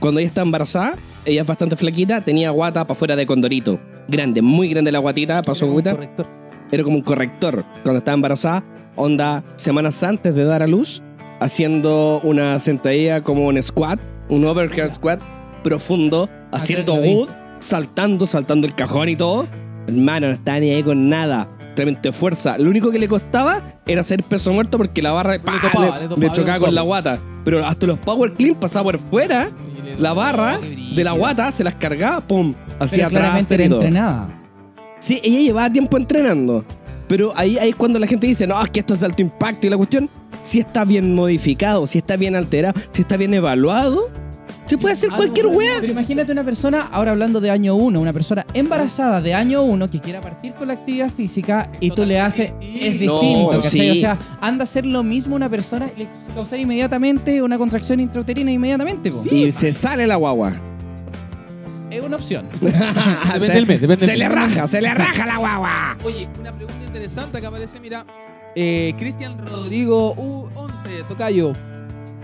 cuando ella está embarazada, ella es bastante flaquita, tenía guata para fuera de condorito. Grande, muy grande la guatita, pasó guata. corrector. Era como un corrector cuando estaba embarazada, onda semanas antes de dar a luz, haciendo una sentadilla como un squat, un overhead squat profundo, haciendo lo vi. wood, saltando, saltando el cajón y todo. Hermano, no estaba ni ahí con nada. Tremenda fuerza. Lo único que le costaba era hacer peso muerto porque la barra ¡pah! topaba, le, le le chocaba con la guata. Pero hasta los power clean pasaba por fuera, le- la barra de la guata se las cargaba, pum, hacia Pero atrás. claramente era entrenada. Sí, ella llevaba tiempo entrenando. Pero ahí, ahí es cuando la gente dice, no, es que esto es de alto impacto. Y la cuestión, si está bien modificado, si está bien alterado, si está bien evaluado, se puede hacer cualquier weá. Pero imagínate una persona, ahora hablando de año 1, una persona embarazada de año 1 que quiera partir con la actividad física y tú le haces, es No, distinto, ¿cachai? sí. O sea, anda a hacer lo mismo una persona y le causar inmediatamente una contracción intrauterina inmediatamente. po. Y se sale la guagua. Es una opción. <laughs> Depende se, del mes, depende se del le mes. raja, se le raja la guagua. Oye, una pregunta interesante que aparece, mira. Eh, Cristian Rodrigo U11, Tocayo.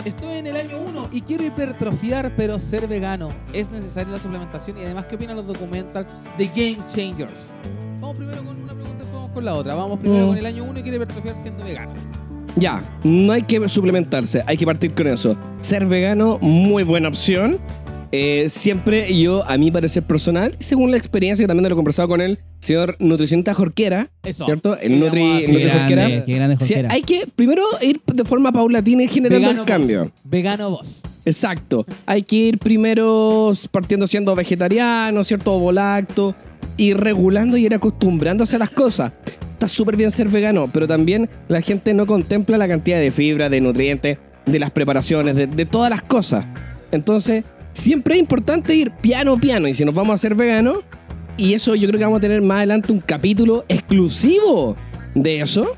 Estoy en el año 1 y quiero hipertrofiar, pero ser vegano. ¿Es necesaria la suplementación? Y además, ¿qué opinan los documentales de Game Changers? Vamos primero con una pregunta, vamos con la otra. Vamos primero con el año 1 y quiero hipertrofiar siendo vegano. Ya, no hay que suplementarse, hay que partir con eso. Ser vegano, muy buena opción. Eh, siempre yo, a mi parecer personal, según la experiencia, que también lo he conversado con el señor nutricionista Jorquera, Eso. ¿cierto? El Nutri, el Nutri Jorquera. qué grande Jorquera. hay que primero ir de forma paulatina y generando el vos. cambio. Vegano vos. Exacto. Hay que ir primero partiendo siendo vegetariano, ¿cierto? Ovolacto. ir regulando y ir acostumbrándose a las cosas. Está súper bien ser vegano, pero también la gente no contempla la cantidad de fibra, de nutrientes, de las preparaciones, de, de todas las cosas. Entonces, siempre es importante ir piano piano. Y si nos vamos a hacer veganos, y eso yo creo que vamos a tener más adelante un capítulo exclusivo de eso.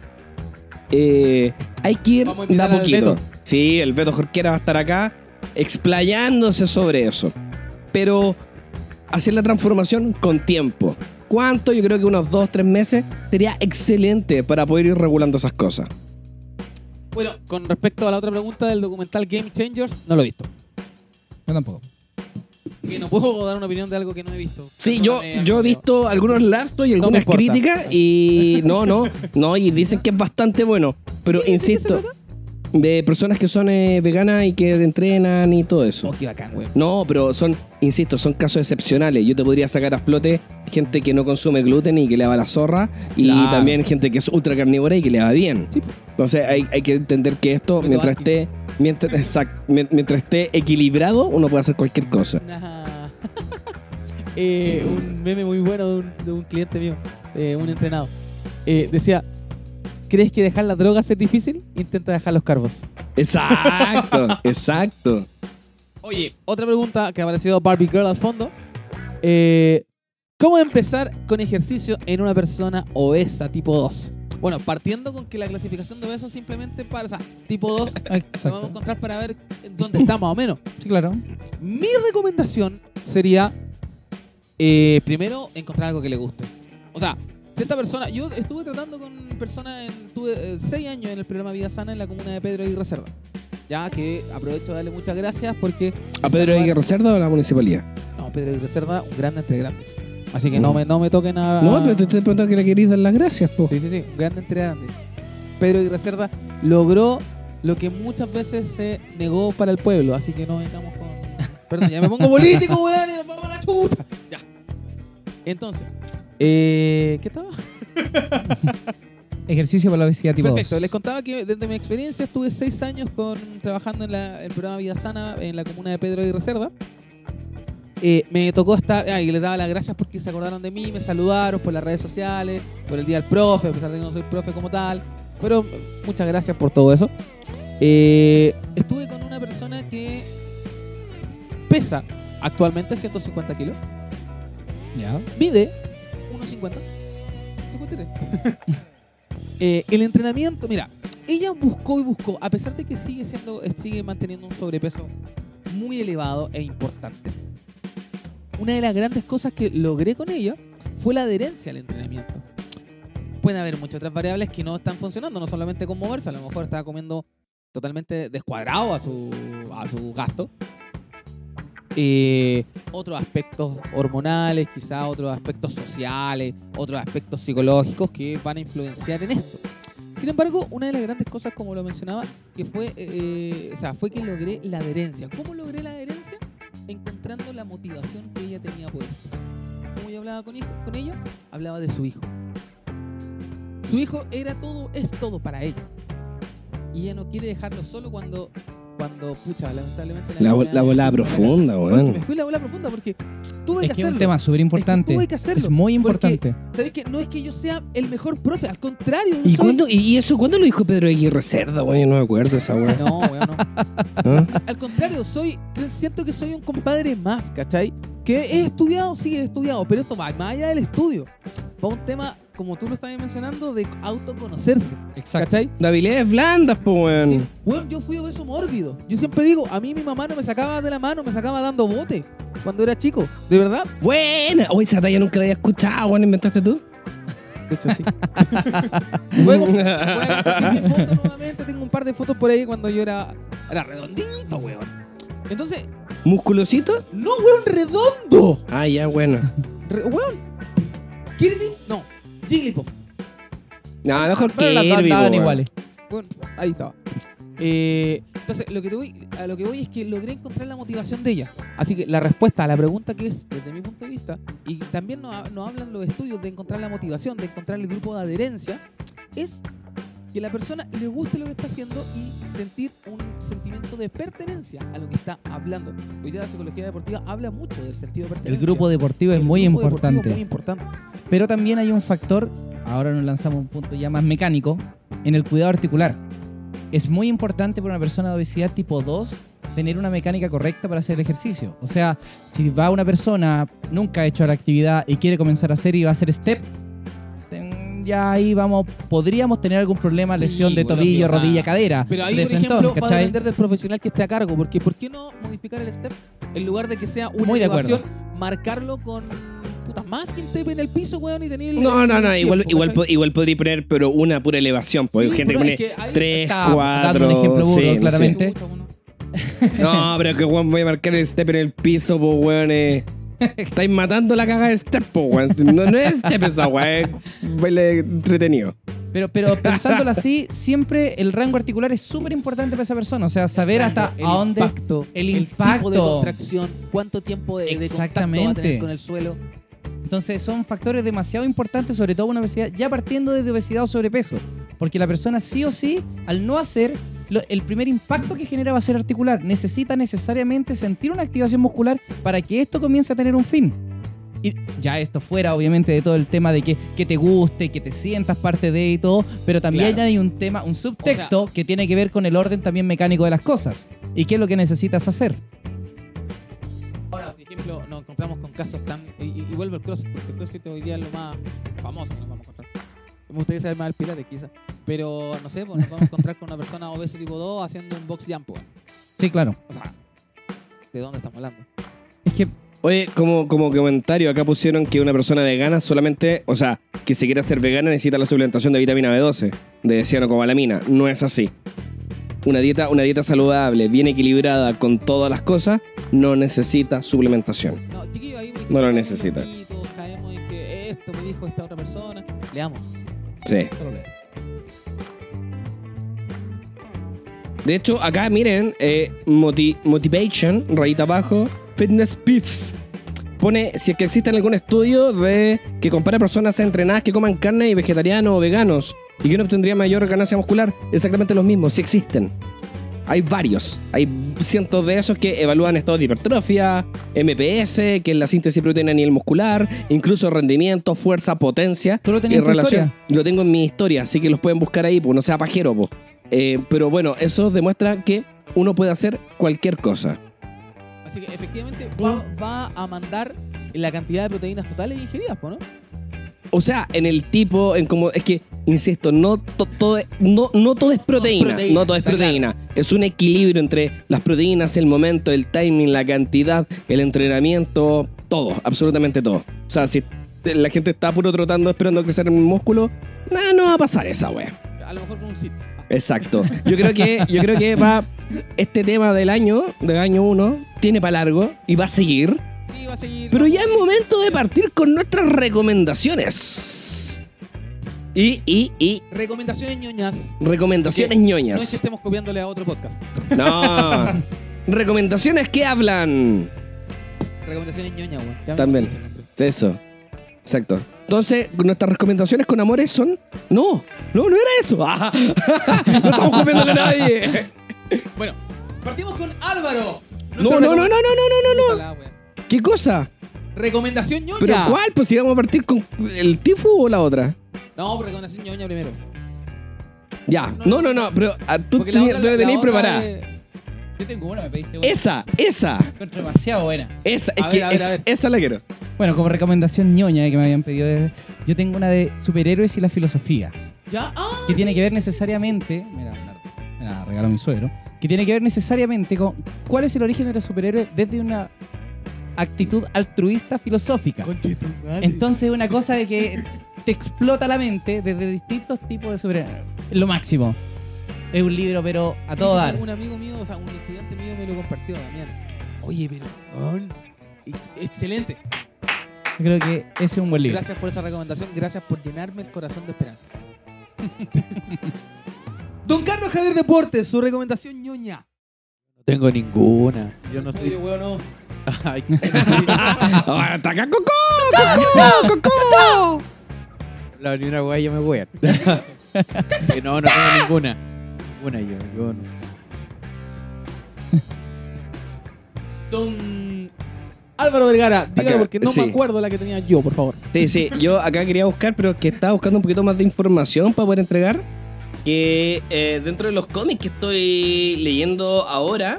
eh, hay que ir de a poquito. Beto. Sí, el Beto Jorquera va a estar acá explayándose sobre eso. Pero hacer la transformación con tiempo. ¿Cuánto? Yo creo que unos dos, tres meses sería excelente para poder ir regulando esas cosas. Bueno, con respecto a la otra pregunta del documental Game Changers, no lo he visto. Yo tampoco. Que no puedo dar una opinión de algo que no he visto. Sí, yo, Perdóname, yo he visto algunos lapsos y algunas críticas y no, no, no, y dicen que es bastante bueno. Pero insisto, de personas que son eh, veganas y que entrenan y todo eso. Oh, qué bacán, güey. No, pero son, insisto, son casos excepcionales. Yo te podría sacar a flote gente que no consume gluten y que le va la zorra, y Claro. también gente que es ultra carnívora y que le va bien. Sí, pues. Entonces hay, hay que entender que esto, mientras esté, mientras, exact- mien- mientras esté equilibrado, uno puede hacer cualquier cosa. Una- <laughs> Eh, un meme muy bueno de un, de un cliente mío, eh, un entrenado. Eh, decía, ¿crees que dejar las drogas es difícil? Intenta dejar los carbos. Exacto, <laughs> exacto. Oye, otra pregunta que ha aparecido Barbie Girl al fondo. Eh, ¿Cómo empezar con ejercicio en una persona obesa tipo 2? Bueno, partiendo con que la clasificación de obeso simplemente para, o sea, tipo 2, lo <laughs> vamos a encontrar para ver dónde está más o menos. Sí, claro. Mi recomendación sería, eh, primero, encontrar algo que le guste. O sea, esta persona, yo estuve tratando con personas, en, tuve eh, seis años en el programa Vida Sana en la comuna de Pedro y Reserva. Ya que aprovecho de darle muchas gracias porque... ¿A Pedro Aguirre Cerda o a la municipalidad? No, Pedro y Reserva, un grande entre grandes. Así que no, me, no me toquen a... No, pero te estoy preguntando que le queréis dar las gracias, po. Sí, sí, sí, un grande entre grandes. Pedro y Reserva logró lo que muchas veces se negó para el pueblo, así que no vengamos con... <laughs> Perdón, ya me pongo político, weón, y nos vamos a la chuta. Ya. Entonces, eh, ¿qué estaba? <laughs> Ejercicio para la obesidad tipo Perfecto, 2. les contaba que desde mi experiencia estuve seis años con, trabajando en la- el programa Vida Sana en la comuna de Pedro y Reserva. Eh, me tocó estar, ah, y les daba las gracias porque se acordaron de mí, me saludaron por las redes sociales, por el día del profe, a pesar de que no soy profe como tal. Pero muchas gracias por todo eso. Eh, estuve con una persona que pesa actualmente 150 kilos, Ya. mide 1,50. 53. Eh, el entrenamiento, mira, ella buscó y buscó, a pesar de que sigue siendo, eh, sigue manteniendo un sobrepeso muy elevado e importante. Una de las grandes cosas que logré con ella fue la adherencia al entrenamiento. Puede haber muchas otras variables que no están funcionando, no solamente con moverse, a lo mejor estaba comiendo totalmente descuadrado a su, a su gasto. Eh, otros aspectos hormonales, quizá otros aspectos sociales, otros aspectos psicológicos que van a influenciar en esto. Sin embargo, una de las grandes cosas, como lo mencionaba, que fue, eh, o sea, fue que logré la adherencia. ¿Cómo logré la adherencia? Encontrando la motivación que ella tenía por esto. Como yo hablaba con ella, hablaba de su hijo. Su hijo era todo, es todo para ella. Y ella no quiere dejarlo solo cuando, cuando pucha, lamentablemente... La, enfermedad la volada profunda, Bueno, que weón. me fui la bola profunda porque tuve Es que que es un tema súper importante. tuve que hacerlo, Es muy porque- importante. ¿Sabes qué? No es que yo sea el mejor profe, al contrario. ¿Y, soy- cuándo, y eso cuándo lo dijo Pedro Aguirre Cerda, weón? Yo no me acuerdo esa weón. <laughs> No, weón, no. ¿Ah? Al contrario, soy, siento que soy un compadre más, ¿cachai? Que he estudiado, sí, he estudiado, pero esto va más allá del estudio. Va un tema, como tú lo estabas mencionando, de autoconocerse, Exacto. ¿cachai? De habilidades blandas, po, weón. Sí. Weón, yo fui obeso mórbido. Yo siempre digo, a mí mi mamá no me sacaba de la mano, me sacaba dando bote cuando era chico. ¿De verdad? Buena. Oye, esa talla nunca la había escuchado, weón. ¿Inventaste tú? De hecho, sí. <laughs> Luego, <laughs> nuevamente. Tengo un par de fotos por ahí cuando yo era, era redondito, weón. Entonces, ¿Musculosito? no, weón, redondo. Ah, ya, bueno. Re- weón. Kirby, no. Jigglypuff. No, mejor Pero las dos Kirby, andaban po, weón. iguales. Bueno, ahí estaba. Eh, entonces, lo que te voy, a lo que voy es que logré encontrar la motivación de ella. Así que la respuesta a la pregunta que es, desde mi punto de vista, y también nos hablan los estudios de encontrar la motivación, de encontrar el grupo de adherencia, es que la persona le guste lo que está haciendo y sentir un sentimiento de pertenencia a lo que está hablando. Hoy día la psicología deportiva habla mucho del sentido de El pertenencia. grupo deportivo es El muy grupo deportivo importante. es muy importante. Pero también hay un factor, ahora nos lanzamos a un punto ya más mecánico, en el cuidado articular. Es muy importante para una persona de obesidad tipo 2 tener una mecánica correcta para hacer el ejercicio. O sea, si va una persona, nunca ha hecho la actividad y quiere comenzar a hacer y va a hacer step, ya ahí vamos, podríamos tener algún problema, Sí, lesión de bueno, tobillo, o sea, rodilla, cadera. Pero ahí, de por frentón, ejemplo, va a ¿cachai? depender del profesional que esté a cargo. Porque ¿por qué no modificar el step en lugar de que sea una Muy de acuerdo. elevación, marcarlo con puta masking tape en el piso, weón, y tener el- No, no, no, igual, tiempo, igual, ¿cachai? po- igual podría poner, pero una pura elevación. Porque Sí, hay gente que pone es que ahí 3, Estaba 4. dando un ejemplo burdo, sí, no sé. claramente. <laughs> No, pero que weón voy a marcar el step en el piso, pues weón. Eh. Estáis matando la caga de step, po, weón. No, no es step esa, weón. Es baile entretenido. Pero, pero pensándolo así, siempre el rango articular es súper importante para esa persona. O sea, saber hasta el a dónde. impacto, el tipo de impacto. contracción, cuánto tiempo de, de contacto va a Exactamente. tener con el suelo. Entonces son factores demasiado importantes, sobre todo una obesidad, ya partiendo desde obesidad o sobrepeso. Porque la persona sí o sí, al no hacer, lo- el primer impacto que genera va a ser articular. Necesita necesariamente sentir una activación muscular para que esto comience a tener un fin. Y ya esto fuera, obviamente, de todo el tema de que, que te guste, que te sientas parte de y todo, pero también Claro. hay un tema, un subtexto que tiene que ver con el orden también mecánico de las cosas. ¿Y qué es lo que necesitas hacer? Ahora, por ejemplo, nos encontramos con casos tan. Y, y- y vuelvo al CrossFit, porque el CrossFit hoy día es lo más famoso que nos vamos a encontrar. Me gustaría saber más del Pilates, quizás. Pero no sé, pues nos vamos a encontrar con una persona obesa tipo 2 haciendo un box jump, weón. Sí, claro. O sea, ¿de dónde estamos hablando? Es que Oye, como, como comentario, acá pusieron que una persona vegana solamente, o sea, que se quiere hacer vegana necesita la suplementación de vitamina B12, de cianocobalamina. No es así. Una dieta, una dieta saludable, bien equilibrada con todas las cosas, no necesita suplementación. No, chiquillo, ahí por No lo necesita. caemos en que esto me dijo esta otra persona. Leamos. Sí. De hecho, acá miren, eh, moti- Motivation, rayita abajo, Fitness Beef. Pone si es que existe algún estudio de que compara personas entrenadas que coman carne y vegetarianos o veganos y que uno obtendría mayor ganancia muscular. Exactamente los mismos, sí existen. Hay varios. Hay cientos de esos que evalúan estados de hipertrofia, MPS, que es la síntesis proteína a nivel muscular, incluso rendimiento, fuerza, potencia. ¿Tú lo tenías en tu relación. historia? Lo tengo en mi historia, así que los pueden buscar ahí, pues no sea pajero, pues. Eh, pero bueno, eso demuestra que uno puede hacer cualquier cosa. Así que efectivamente va, va a mandar la cantidad de proteínas totales ingeridas, po, ¿no? O sea, en el tipo, en como. Es que, insisto, no, to- todo, es- no, no todo es proteína. proteína, No todo es proteína. Es un equilibrio entre las proteínas, el momento, el timing, la cantidad, el entrenamiento, todo, absolutamente todo. O sea, si la gente está puro trotando esperando crecer el músculo, nada, no va a pasar esa wea. A lo mejor con un sit. Exacto. Yo creo que, yo creo que va. Este tema del año, del año 1, tiene para largo y va a seguir. Pero ya es momento de partir con nuestras recomendaciones. Y, y, y. Recomendaciones ñoñas. Recomendaciones ñoñas. No es que estemos copiándole a otro podcast. No. <laughs> recomendaciones que hablan. Recomendaciones ñoñas, güey. También. Eso. Exacto. Entonces, nuestras recomendaciones con amores son. No, no, no era eso. <laughs> No estamos copiándole a nadie. bueno, partimos con Álvaro. No, no, no, no, no, no, no, no. ¿Qué cosa? Recomendación ñoña. ¿Pero cuál? Pues si vamos a partir con el Tifu o la otra. No, recomendación ñoña primero. Ya. No, no, no. Pero ah, tú, Porque la tení- otra- tú la la tenías otra preparada. es- yo tengo una, me pediste una. Esa, esa. Encuentro demasiado buena. Esa, es A que ver, a ver, a ver. esa la quiero. Bueno, como recomendación ñoña que me habían pedido, de- yo tengo una de superhéroes y la filosofía, ¿Ya? Ah, que tiene que ver sí, sí, sí, necesariamente, mira, me la- me la regaló mi suegro, que tiene que ver necesariamente con cuál es el origen de los superhéroes desde una actitud altruista filosófica. Entonces, una cosa de que te explota la mente desde distintos tipos de superhéroes. Lo máximo. Es un libro, pero a todo dar. Un amigo mío, o sea, un estudiante mío me lo compartió también. Oye, pero. Excelente. Yo creo que ese es un buen libro. Gracias por esa recomendación. Gracias por llenarme el corazón de esperanza. <laughs> Don Carlos Javier Deportes, su recomendación ñoña. No tengo ninguna. Yo no Oye, soy. weón, no. Ay, <laughs> ¡Ataca Coco! ¡Coco! ¡Coco! la una weá yo me voy a. <laughs> no, no tengo ninguna. Ninguna yo. yo no. Don Álvaro Vergara, dígalo Acá, porque no sí. me acuerdo la que tenía yo, por favor. Sí, sí, yo acá quería buscar, pero que estaba buscando un poquito más de información para poder entregar. Que eh, dentro de los cómics que estoy leyendo ahora,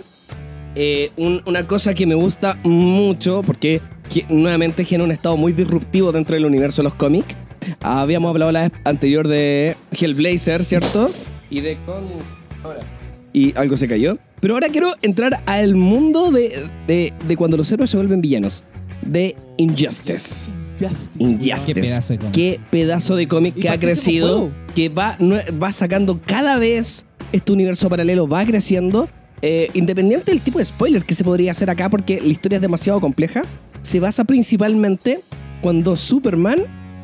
eh, un- una cosa que me gusta mucho, porque que- nuevamente genera un estado muy disruptivo dentro del universo de los cómics. Habíamos hablado la vez anterior de Hellblazer, ¿cierto? Y de cómics. Ahora. Y algo se cayó. Pero ahora quiero entrar al mundo de, de, de cuando los héroes se vuelven villanos. De Injustice. Justice. Injustice. Qué pedazo de cómic. Qué pedazo de cómic que ha crecido, que va, va sacando cada vez este universo paralelo, va creciendo. Eh, independiente del tipo de spoiler que se podría hacer acá, porque la historia es demasiado compleja, se basa principalmente cuando Superman,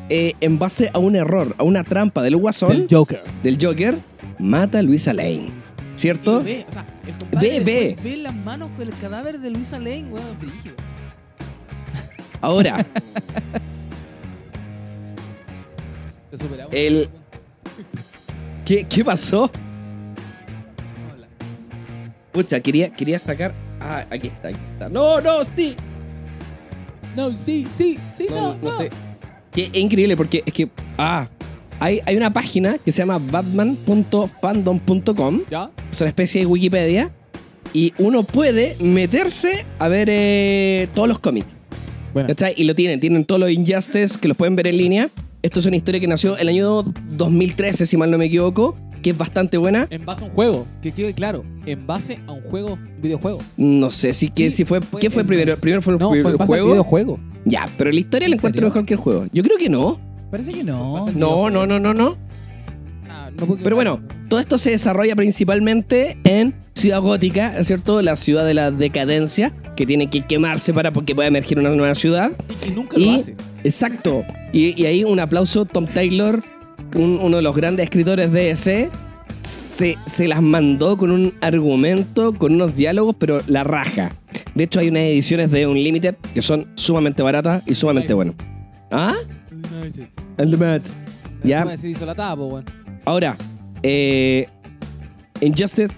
eh, en base a un error, a una trampa del Guasón, Del Joker. del Joker, mata a Luisa Lane. ¿Cierto? Ve, o sea, el compadre Ve, ve. las manos con el cadáver de Luisa Lane, weón, brígido. Ahora, <laughs> Te superamos. El- ¿qué, qué pasó? Pucha, quería, quería sacar. Ah, aquí está, aquí está. No, no, sí. No, sí, sí, sí, no, no. sé. Que es increíble porque es que. Ah, hay, hay una página que se llama batman.fandom.com. ¿Ya? Es una especie de Wikipedia. Y uno puede meterse a ver eh, todos los cómics. Bueno. ¿Cachai? Y lo tienen, tienen todos los Injustice que los pueden ver en línea. Esto es una historia que nació el año 2013, si mal no me equivoco, que es bastante buena. En base a un juego, que quede claro, en base a un juego, videojuego. No sé si, que, Sí, si fue, fue ¿qué fue primero? Primero fue el, No, fue en base juego. videojuego. Ya, pero la historia la ¿En encuentro serio? mejor que el juego. Yo creo que no. Parece que no. No, no, no, no, no. Ah, no Pero bueno, todo esto se desarrolla principalmente en Ciudad Gótica, ¿es cierto? La ciudad de la decadencia, que tiene que quemarse para porque pueda emerger una nueva ciudad. Y que nunca y- lo hace. Exacto. Y, y ahí un aplauso, Tom Taylor, un- uno de los grandes escritores de ese, se, se las mandó con un argumento, con unos diálogos, pero la raja. De hecho, hay unas ediciones de Unlimited que son sumamente baratas y sumamente buenas. ¿Ah? Unlimited. Ya. Ya. Ahora, eh, Injustice,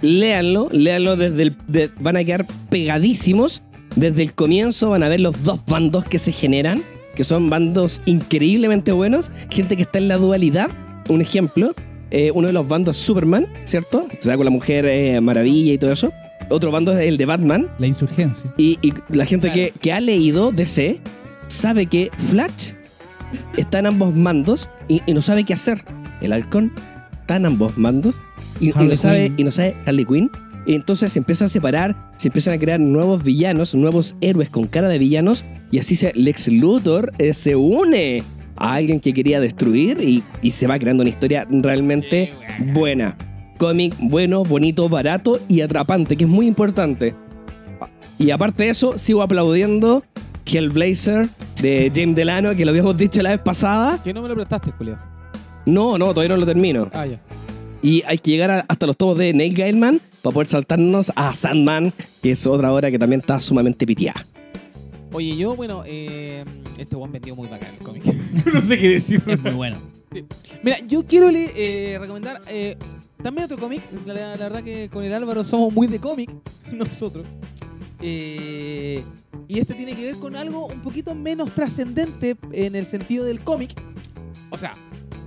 léanlo, léanlo desde el. de- van a quedar pegadísimos. Desde el comienzo van a ver los dos bandos que se generan, que son bandos increíblemente buenos. Gente que está en la dualidad. Un ejemplo, eh, uno de los bandos es Superman, ¿cierto? O sea, con la mujer eh, maravilla y todo eso. Otro bando es el de Batman. La insurgencia. Y, y la gente que, que ha leído DC sabe que Flash está en ambos mandos y, y no sabe qué hacer. El halcón está en ambos mandos y, no sabe, y no sabe Harley Quinn. Entonces se empieza a separar, se empiezan a crear nuevos villanos, nuevos héroes con cara de villanos. Y así se, Lex Luthor eh, se une a alguien que quería destruir y, y se va creando una historia realmente buena. Cómic bueno, bonito, barato y atrapante, que es muy importante. Y aparte de eso, sigo aplaudiendo Hellblazer de James Delano, que lo habíamos dicho la vez pasada. Que no me lo prestaste, Julio. No, no, todavía no lo termino. Ah, ya. Y hay que llegar a- hasta los tomos de Neil Gaiman para poder saltarnos a Sandman, que es otra obra que también está sumamente pitiada. Oye, yo, bueno, eh, este weón vendió muy bacán el cómic. <laughs> no sé qué decir. Es muy bueno. Mira, yo quiero le- eh, recomendar eh, también otro cómic. La, la verdad que con el Álvaro somos muy de cómic, <laughs> nosotros. Eh, y este tiene que ver con algo un poquito menos trascendente en el sentido del cómic. O sea,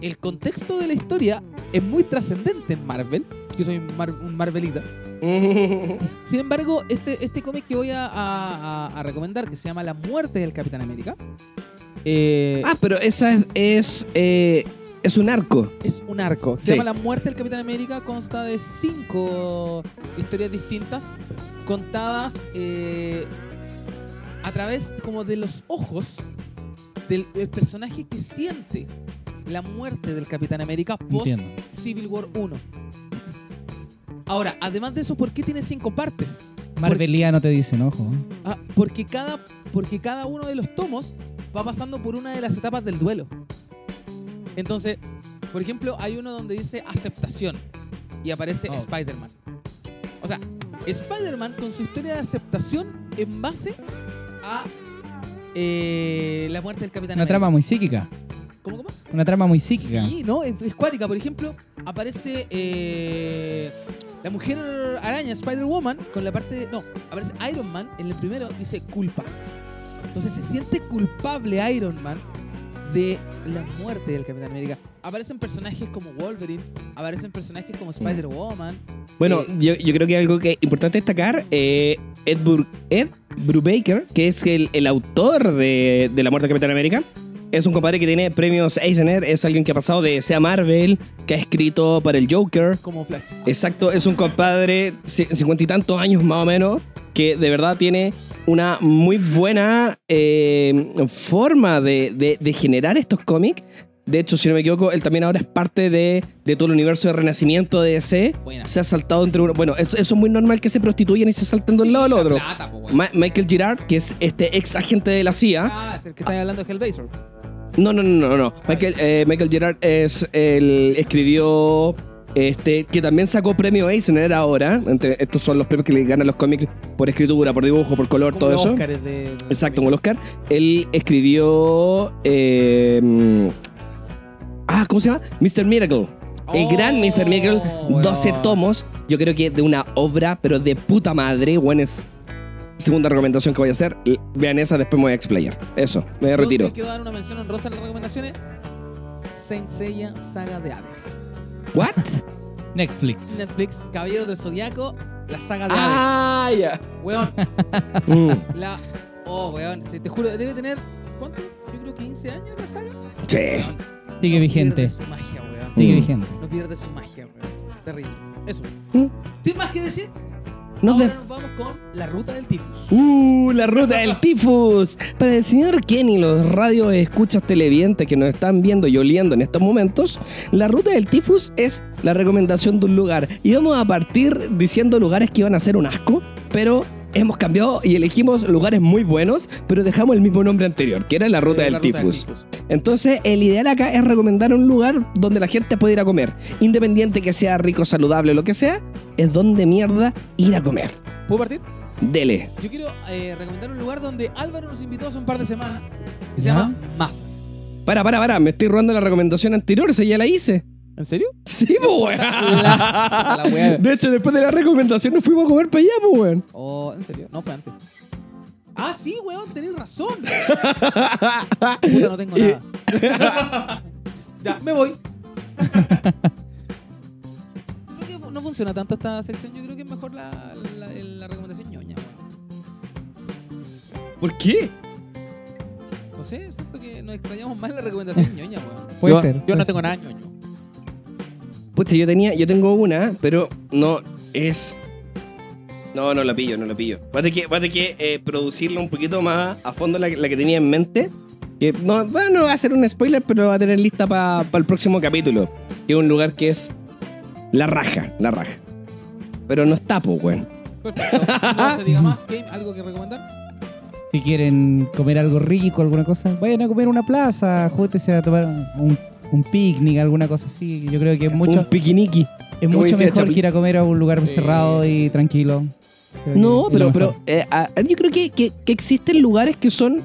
el contexto de la historia es muy trascendente en Marvel. Yo soy mar- un Marvelita. <laughs> Sin embargo, este, este cómic que voy a, a- a- a recomendar, que se llama La muerte del Capitán América, eh, ah, pero esa es, es, eh, es un arco. es un arco. Se Sí. llama La muerte del Capitán América. Consta de cinco historias distintas contadas eh, a través como de los ojos del personaje que siente la muerte del Capitán América post Entiendo. Civil War 1. Ahora, además de eso, ¿por qué tiene cinco partes? Marveliano te dicen, ojo. Ah, porque, cada, porque cada uno de los tomos va pasando por una de las etapas del duelo. Entonces, por ejemplo, hay uno donde dice aceptación y aparece Oh. Spider-Man. O sea, Spider-Man con su historia de aceptación en base a eh, la muerte del Capitán Una América. trama muy psíquica. ¿Cómo, cómo? Una trama muy psíquica. Sí, no, es, es cuática. Por ejemplo, aparece eh, la mujer araña Spider-Woman con la parte de. No, aparece Iron Man en el primero, dice culpa. Entonces se siente culpable Iron Man de la muerte del Capitán América. Aparecen personajes como Wolverine, aparecen personajes como Spider-Woman. Bueno, Eh, yo, yo creo que algo que es importante destacar, eh, Ed, Bur- Ed Brubaker, que es el, el autor de, de La Muerte del Capitán América, es un compadre que tiene premios Eisner, es alguien que ha pasado de sea Marvel, que ha escrito para el Joker. como Flash. Exacto, es un compadre, ci- cincuenta y tantos años más o menos, que de verdad tiene una muy buena eh, forma de, de- de generar estos cómics. De hecho, si no me equivoco, él también ahora es parte de, de todo el universo de renacimiento de DC. Buena. Se ha saltado entre uno. Bueno, eso, eso es muy normal que se prostituyan y se salten de un lado al otro. plata, po, weón. Ma- Michael Girard, que es este ex agente de la CIA. Ah, es el que está hablando de Hellblazer. No, no, no, no, no. Michael, eh, Michael Gerard es el escribió este que también sacó premio Eisner ahora. Estos son los premios que le ganan los cómics por escritura, por dibujo, por color, todo eso. Óscares de. Exacto, como el Oscar. Él escribió eh, ah, ¿cómo se llama? Mr. Miracle. El Oh, gran Mr. Miracle, 12 weón. tomos. Yo creo que de una obra, pero de puta madre. Bueno, es segunda recomendación que voy a hacer. Vean esa, después me voy a explayar. Eso, me retiro. Quiero dar una mención honrosa en las recomendaciones. Saint Seiya Saga de Hades. ¿What? <laughs> Netflix. Netflix, Caballeros del Zodiaco, la saga de Ah, ya. Hades. Weón, <laughs> Mm, la. Oh, weón, te, te juro, debe tener. ¿Cuánto? Yo creo 15 años la saga. sí. Weón, Sigue no vigente. Pierde su magia, weón. Sigue Mm. vigente. No pierde su magia, weón. Terrible. Eso. Mm. Sin más que decir, Nos ahora nos vamos con la ruta del tifus. Uh, la ruta del tifus. Para el señor Kenny, los radios escuchas televidentes que nos están viendo y oliendo en estos momentos, la ruta del tifus es la recomendación de un lugar. Y vamos a partir diciendo lugares que iban a ser un asco, pero hemos cambiado y elegimos lugares muy buenos, pero dejamos el mismo nombre anterior, que era la ruta, Eh, del, la ruta tifus. Entonces, el ideal acá es recomendar un lugar donde la gente pueda ir a comer. Independiente que sea rico, saludable, lo que sea, es donde mierda ir a comer. ¿Puedo partir? Dele. Yo quiero eh, recomendar un lugar donde Álvaro nos invitó hace un par de semanas. Que se ¿Ya? llama Masas. Para, para, para, me estoy robando la recomendación anterior, esa ya la hice. ¿En serio? <laughs> Sí, pues, weón. La- la wea. De hecho, después de la recomendación nos fuimos a comer para allá, pues, weón. Oh, ¿en serio? No fue antes. Ah, sí, weón, tenés razón. Puta, no tengo <laughs> nada. <laughs> ya, me voy. creo que no funciona tanto esta sección. Yo creo que es mejor la, la, la recomendación ñoña, weón. ¿Por qué? No sé, siento que nos extrañamos más la recomendación ñoña, weón. Puede Yo- ser, Yo puede no ser. tengo nada ñoño. Pucha, yo tenía, yo tengo una, pero no es. No, no la pillo, no la pillo. Va a tener que, va a tener que eh, producirla un poquito más a fondo la, que- la que tenía en mente. Que no, bueno, no va a ser un spoiler, pero va a tener lista para el próximo capítulo. Que es un lugar que es la raja, la raja. Pero no está, pues, weón. Perfecto. No se diga <laughs> más. Game, ¿Algo que recomendar? Si quieren comer algo rico, alguna cosa, vayan a comer una plaza, júntese a tomar un, un picnic, alguna cosa así. Yo creo que es mucho, Un piquiniqui. es mucho decía mejor que ir a comer a un lugar cerrado y tranquilo. Creo No, pero, pero eh, a- yo creo que, que- que existen lugares que son,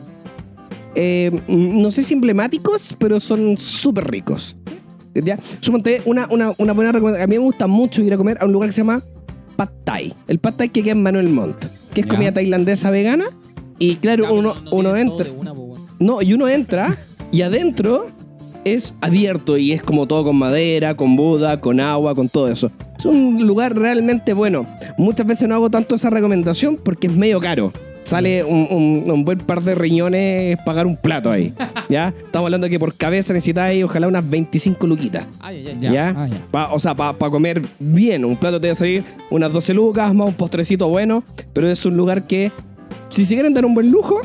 eh, no sé si emblemáticos, pero son súper ricos. ¿Ya? Suponte una, una, una buena recomendación. A mí me gusta mucho ir a comer a un lugar que se llama Pad Thai. El Pad Thai que queda en Manuel Montt, que es Ya. comida tailandesa vegana. Y claro, uno, uno entra. Una. No, y uno entra y adentro es abierto y es como todo con madera, con Buda, con agua, con todo eso. Es un lugar realmente bueno. Muchas veces no hago tanto esa recomendación porque es medio caro. Sale un, un- un buen par de riñones pagar un plato ahí. <laughs> ¿Ya? Estamos hablando de que por cabeza necesitáis ojalá unas 25 luquitas. Ay, ay, ay. Ya. ¿Ya? Ah, ya. Pa- o sea, para comer bien, un plato te va a salir unas 12 lucas, más un postrecito bueno, pero es un lugar que, si se quieren dar un buen lujo,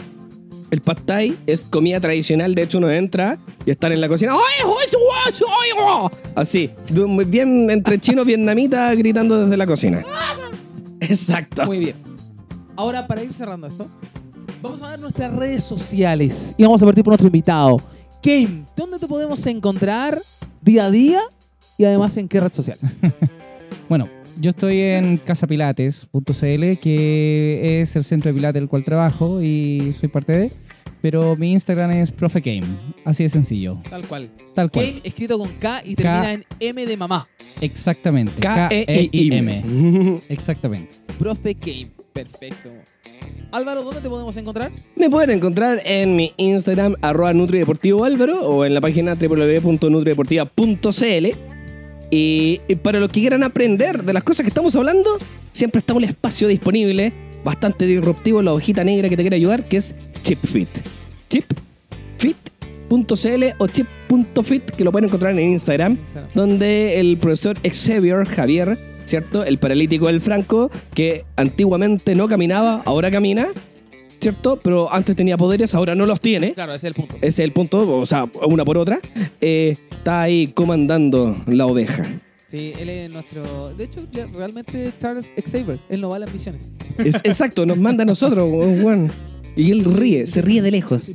el pad thai es comida tradicional, de hecho uno entra y están en la cocina, ¡Ay, ay, su- ay, su- ay, oh! así, bien- bien entre chinos vietnamitas gritando desde la cocina. <laughs> Exacto. Muy bien. Ahora, para ir cerrando esto, vamos a ver nuestras redes sociales. Y vamos a partir por nuestro invitado. Game, ¿dónde te podemos encontrar día a día? Y además, ¿en qué red social? <laughs> Bueno, yo estoy en casapilates.cl, que es el centro de pilates del cual trabajo y soy parte de. Pero mi Instagram es Profe Game. Así de sencillo. Tal cual. Tal cual. Game escrito con K y termina en M de mamá. Exactamente. E K-E-I-M. <laughs> Exactamente. Profe Game. Perfecto. Álvaro, ¿dónde te podemos encontrar? Me pueden encontrar en mi Instagram, arroba Nutrideportivo Álvaro, o en la página www.nutrideportiva.cl. Y, y para los que quieran aprender de las cosas que estamos hablando, siempre está un espacio disponible, bastante disruptivo, en la hojita negra que te quiere ayudar, que es ChipFit. ChipFit.cl o chip.fit, que lo pueden encontrar en Instagram, donde el profesor Xavier Javier, ¿cierto? El paralítico del Franco, que antiguamente no caminaba, ahora camina, ¿cierto? Pero antes tenía poderes, ahora no los tiene. Claro, ese es el punto. Ese es el punto, o sea, una por otra. Eh, está ahí comandando la oveja. Sí, él es nuestro. De hecho, realmente Charles Xavier. Él no va a las misiones. Es- exacto, nos manda a nosotros, weón. Y él ríe, se ríe de lejos.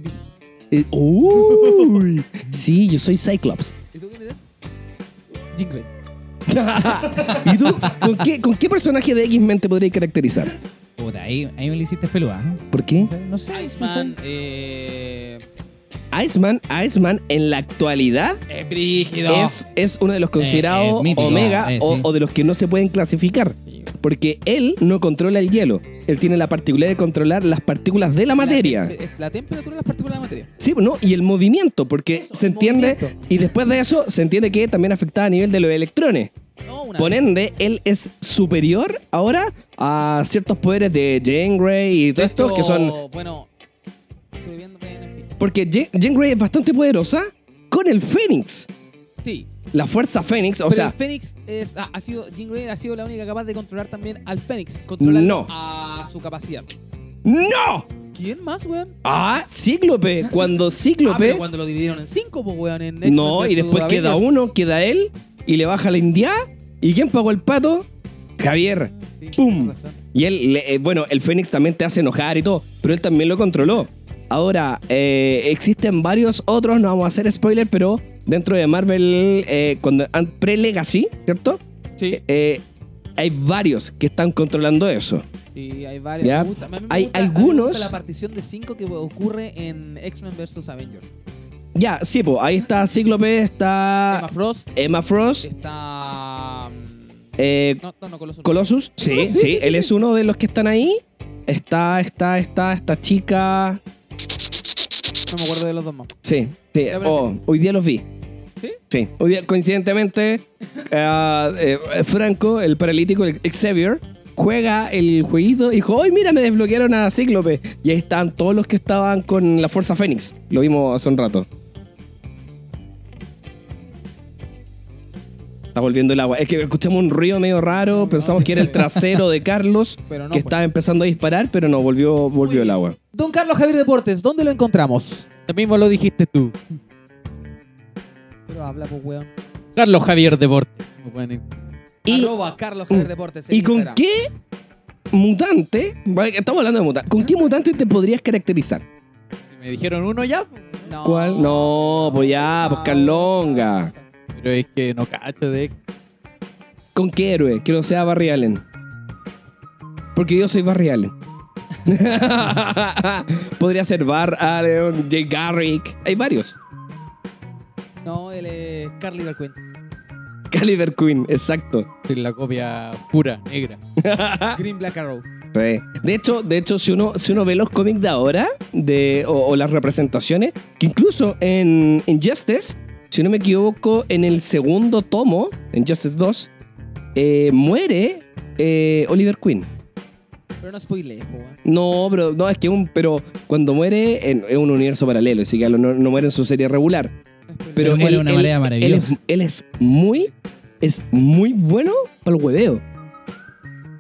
Eh, uy. Sí, yo soy Cyclops. ¿Y tú quién eres? Grey. ¿Y tú? ¿Con qué, con qué personaje de X-Men te podrías caracterizar? Puta, ahí, ahí me lo hiciste peluda. ¿eh? ¿Por qué? No sé, no sé. Iceman. Eh. Iceman, Iceman en la actualidad Es brígido. es, es uno de los considerados eh, mítico, Omega eh, o de los que no se pueden clasificar. Porque él no controla el hielo. Él tiene la particularidad de controlar las partículas de la materia. Es la temperatura de las partículas de la materia. Sí, ¿no? Y el movimiento, porque Eso, se entiende, movimiento. y después de eso se entiende que también afectaba a nivel de los electrones. No, Por ende, él es superior ahora a ciertos poderes de Jane Grey y todo esto que son... Bueno, estoy viendo. Porque Je- Jane Grey es bastante poderosa con el Fénix. Sí. La fuerza Fénix, o pero sea, el Fénix es, ah, ha sido, Jean Grey ha sido la única capaz de controlar también al Fénix. Controlarlo No. a su capacidad. ¡No! ¿Quién más, weón? Ah, Cíclope. Cuando <laughs> Ah, Cíclope... pero cuando lo dividieron en cinco, pues, weón. En no, y después queda Avengers. uno, queda él, y le baja la india. ¿Y quién pagó el pato? Javier. Sí, ¡Pum! Y él, le- eh, bueno, el Fénix también te hace enojar y todo, pero él también lo controló. Ahora, eh, existen varios otros, no vamos a hacer spoiler, pero dentro de Marvel, eh, cuando an- pre-Legacy, ¿cierto? Sí. Eh, hay varios que están controlando eso. Y hay varios. Ya. me gusta- me Hay gusta- me algunos- gusta la partición de cinco que ocurre en X-Men vs. Avengers. Ya, sí, pues ahí está Cíclope, está Emma Frost. Emma Frost, Está. mm, eh, No, no, no, Colossus. Colossus, sí, Colossus, sí, sí, sí, él sí. es uno de los que están ahí. Está, está, está, esta chica. No me acuerdo de los dos más. Sí, sí. Oh, hoy día los vi. ¿Sí? Sí. Hoy día, coincidentemente, ah, eh, Franco, el paralítico, el Xavier, juega el jueguito y dijo, ¡ay, mira, me desbloquearon a Cíclope! Y ahí están todos los que estaban con la Fuerza Fénix. Lo vimos hace un rato. Está volviendo el agua. Es que escuchamos un ruido medio raro, pensamos que era el trasero de Carlos, <laughs> Pero no. que fue. estaba empezando a disparar, pero no, volvió, volvió el agua. Don Carlos Javier Deportes, ¿dónde lo encontramos? Lo mismo lo dijiste tú. Habla, pues, weón. Carlos Javier Deportes. Pueden Y, Arroba Carlos Javier Deportes. en ¿Y con Instagram. qué mutante? vale, Estamos hablando de mutante. ¿Con qué mutante te podrías caracterizar? Si me dijeron uno ya, pues, No, ¿Cuál? No, pues ya, pues Carlonga. pero es que no cacho de. ¿Con qué héroe? Que no sea Barry Allen. Porque yo soy Barry Allen. <laughs> <laughs> Podría ser Bar Allen, Jay Garrick. Hay varios. No, él es Carly Quinn. Caliber Queen, exacto. Soy la copia pura, negra. <laughs> Green Black Arrow. Sí. De hecho, de hecho si, uno, si uno ve los cómics de ahora de, o, o las representaciones, que incluso en Injustice, si no me equivoco, en el segundo tomo, en Justice 2, eh, muere eh, Oliver Queen. Pero no spoilees. No, pero no, es que un, pero cuando muere en, es un universo paralelo, así que no, no muere en su serie regular. Pero, Pero muere de una él- manera él maravillosa. es, él es muy, es muy bueno para el hueveo.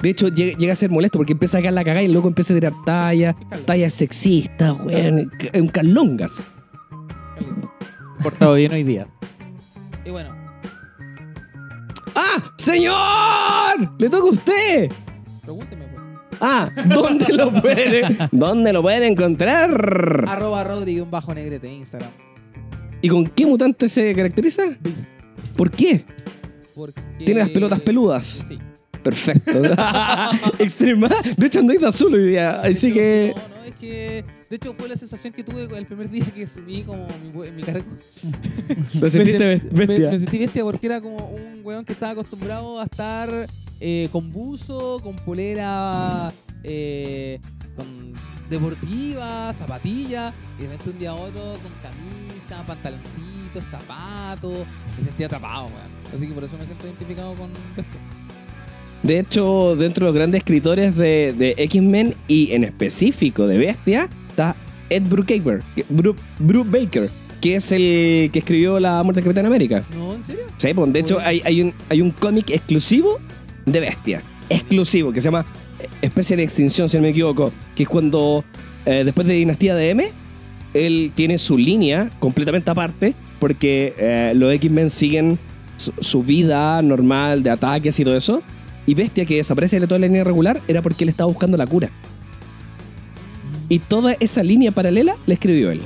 De hecho, llega, llega a ser molesto porque empieza a caer la cagada y loco empieza a tirar tallas, tallas sexistas, weón, en carlongas. Portado bien hoy día. Y bueno, ¡Ah! ¡Señor! ¡Le toca a usted! pregúnteme, pues. Ah, ¿dónde lo pueden, <laughs> ¿dónde lo pueden encontrar? Arroba Rodrigo un bajo negrete en Instagram. ¿Y con qué mutante se caracteriza? Beast. ¿Por qué? Porque... Tiene las pelotas peludas. Sí. Perfecto. <laughs> Extrema. De hecho, andáis de azul hoy día. Así hecho, que. No, no, es que De hecho, fue la sensación que tuve el primer día que subí como mi, mi cargo. Te <laughs> sentiste bestia. me- me sentí bestia porque era como un weón que estaba acostumbrado a estar eh, con buzo, con polera, eh, con deportiva, zapatilla, y de repente un día a otro con camisa, pantaloncitos, zapatos. Me sentí atrapado, weón. Así que por eso me siento identificado con esto. De hecho, dentro de los grandes escritores de, de X-Men y en específico de Bestia, está Ed Brubaker, Brubaker, que es el que escribió La muerte de Capitán América. ¿No? ¿En serio? Sí, pues, de hecho hay, hay un, hay un cómic exclusivo de Bestia. Exclusivo, que se llama eh, Especie de Extinción, si no me equivoco. Que es cuando, eh, después de Dinastía de M, él tiene su línea completamente aparte, porque eh, los X-Men siguen su, su vida normal de ataques y todo eso. Y Bestia, que desaparece de toda la línea regular, era porque él estaba buscando la cura. Y toda esa línea paralela la escribió él.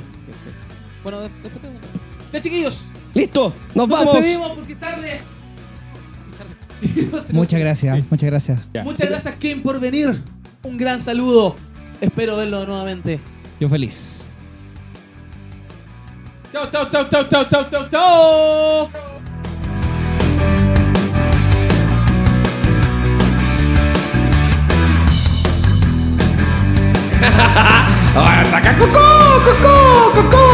Bueno, de- después te pregunto. ¡Ya, chiquillos! ¡Listo! ¡Nos ¡Nos vamos! despedimos porque es tarde! <laughs> Muchas gracias, muchas gracias. Muchas gracias, Ken, por venir. Un gran saludo. Espero verlo nuevamente. Yo feliz. Chau, chau, chau, chau, chau, chau, chau, chau. ¡Ataca, Coco! ¡Coco! ¡Coco!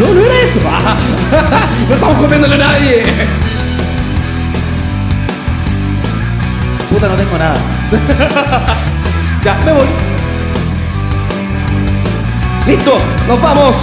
No, no era eso. Ah, no estamos comiéndole Puta, no tengo nada. <laughs> Ya, me voy. Listo, nos vamos.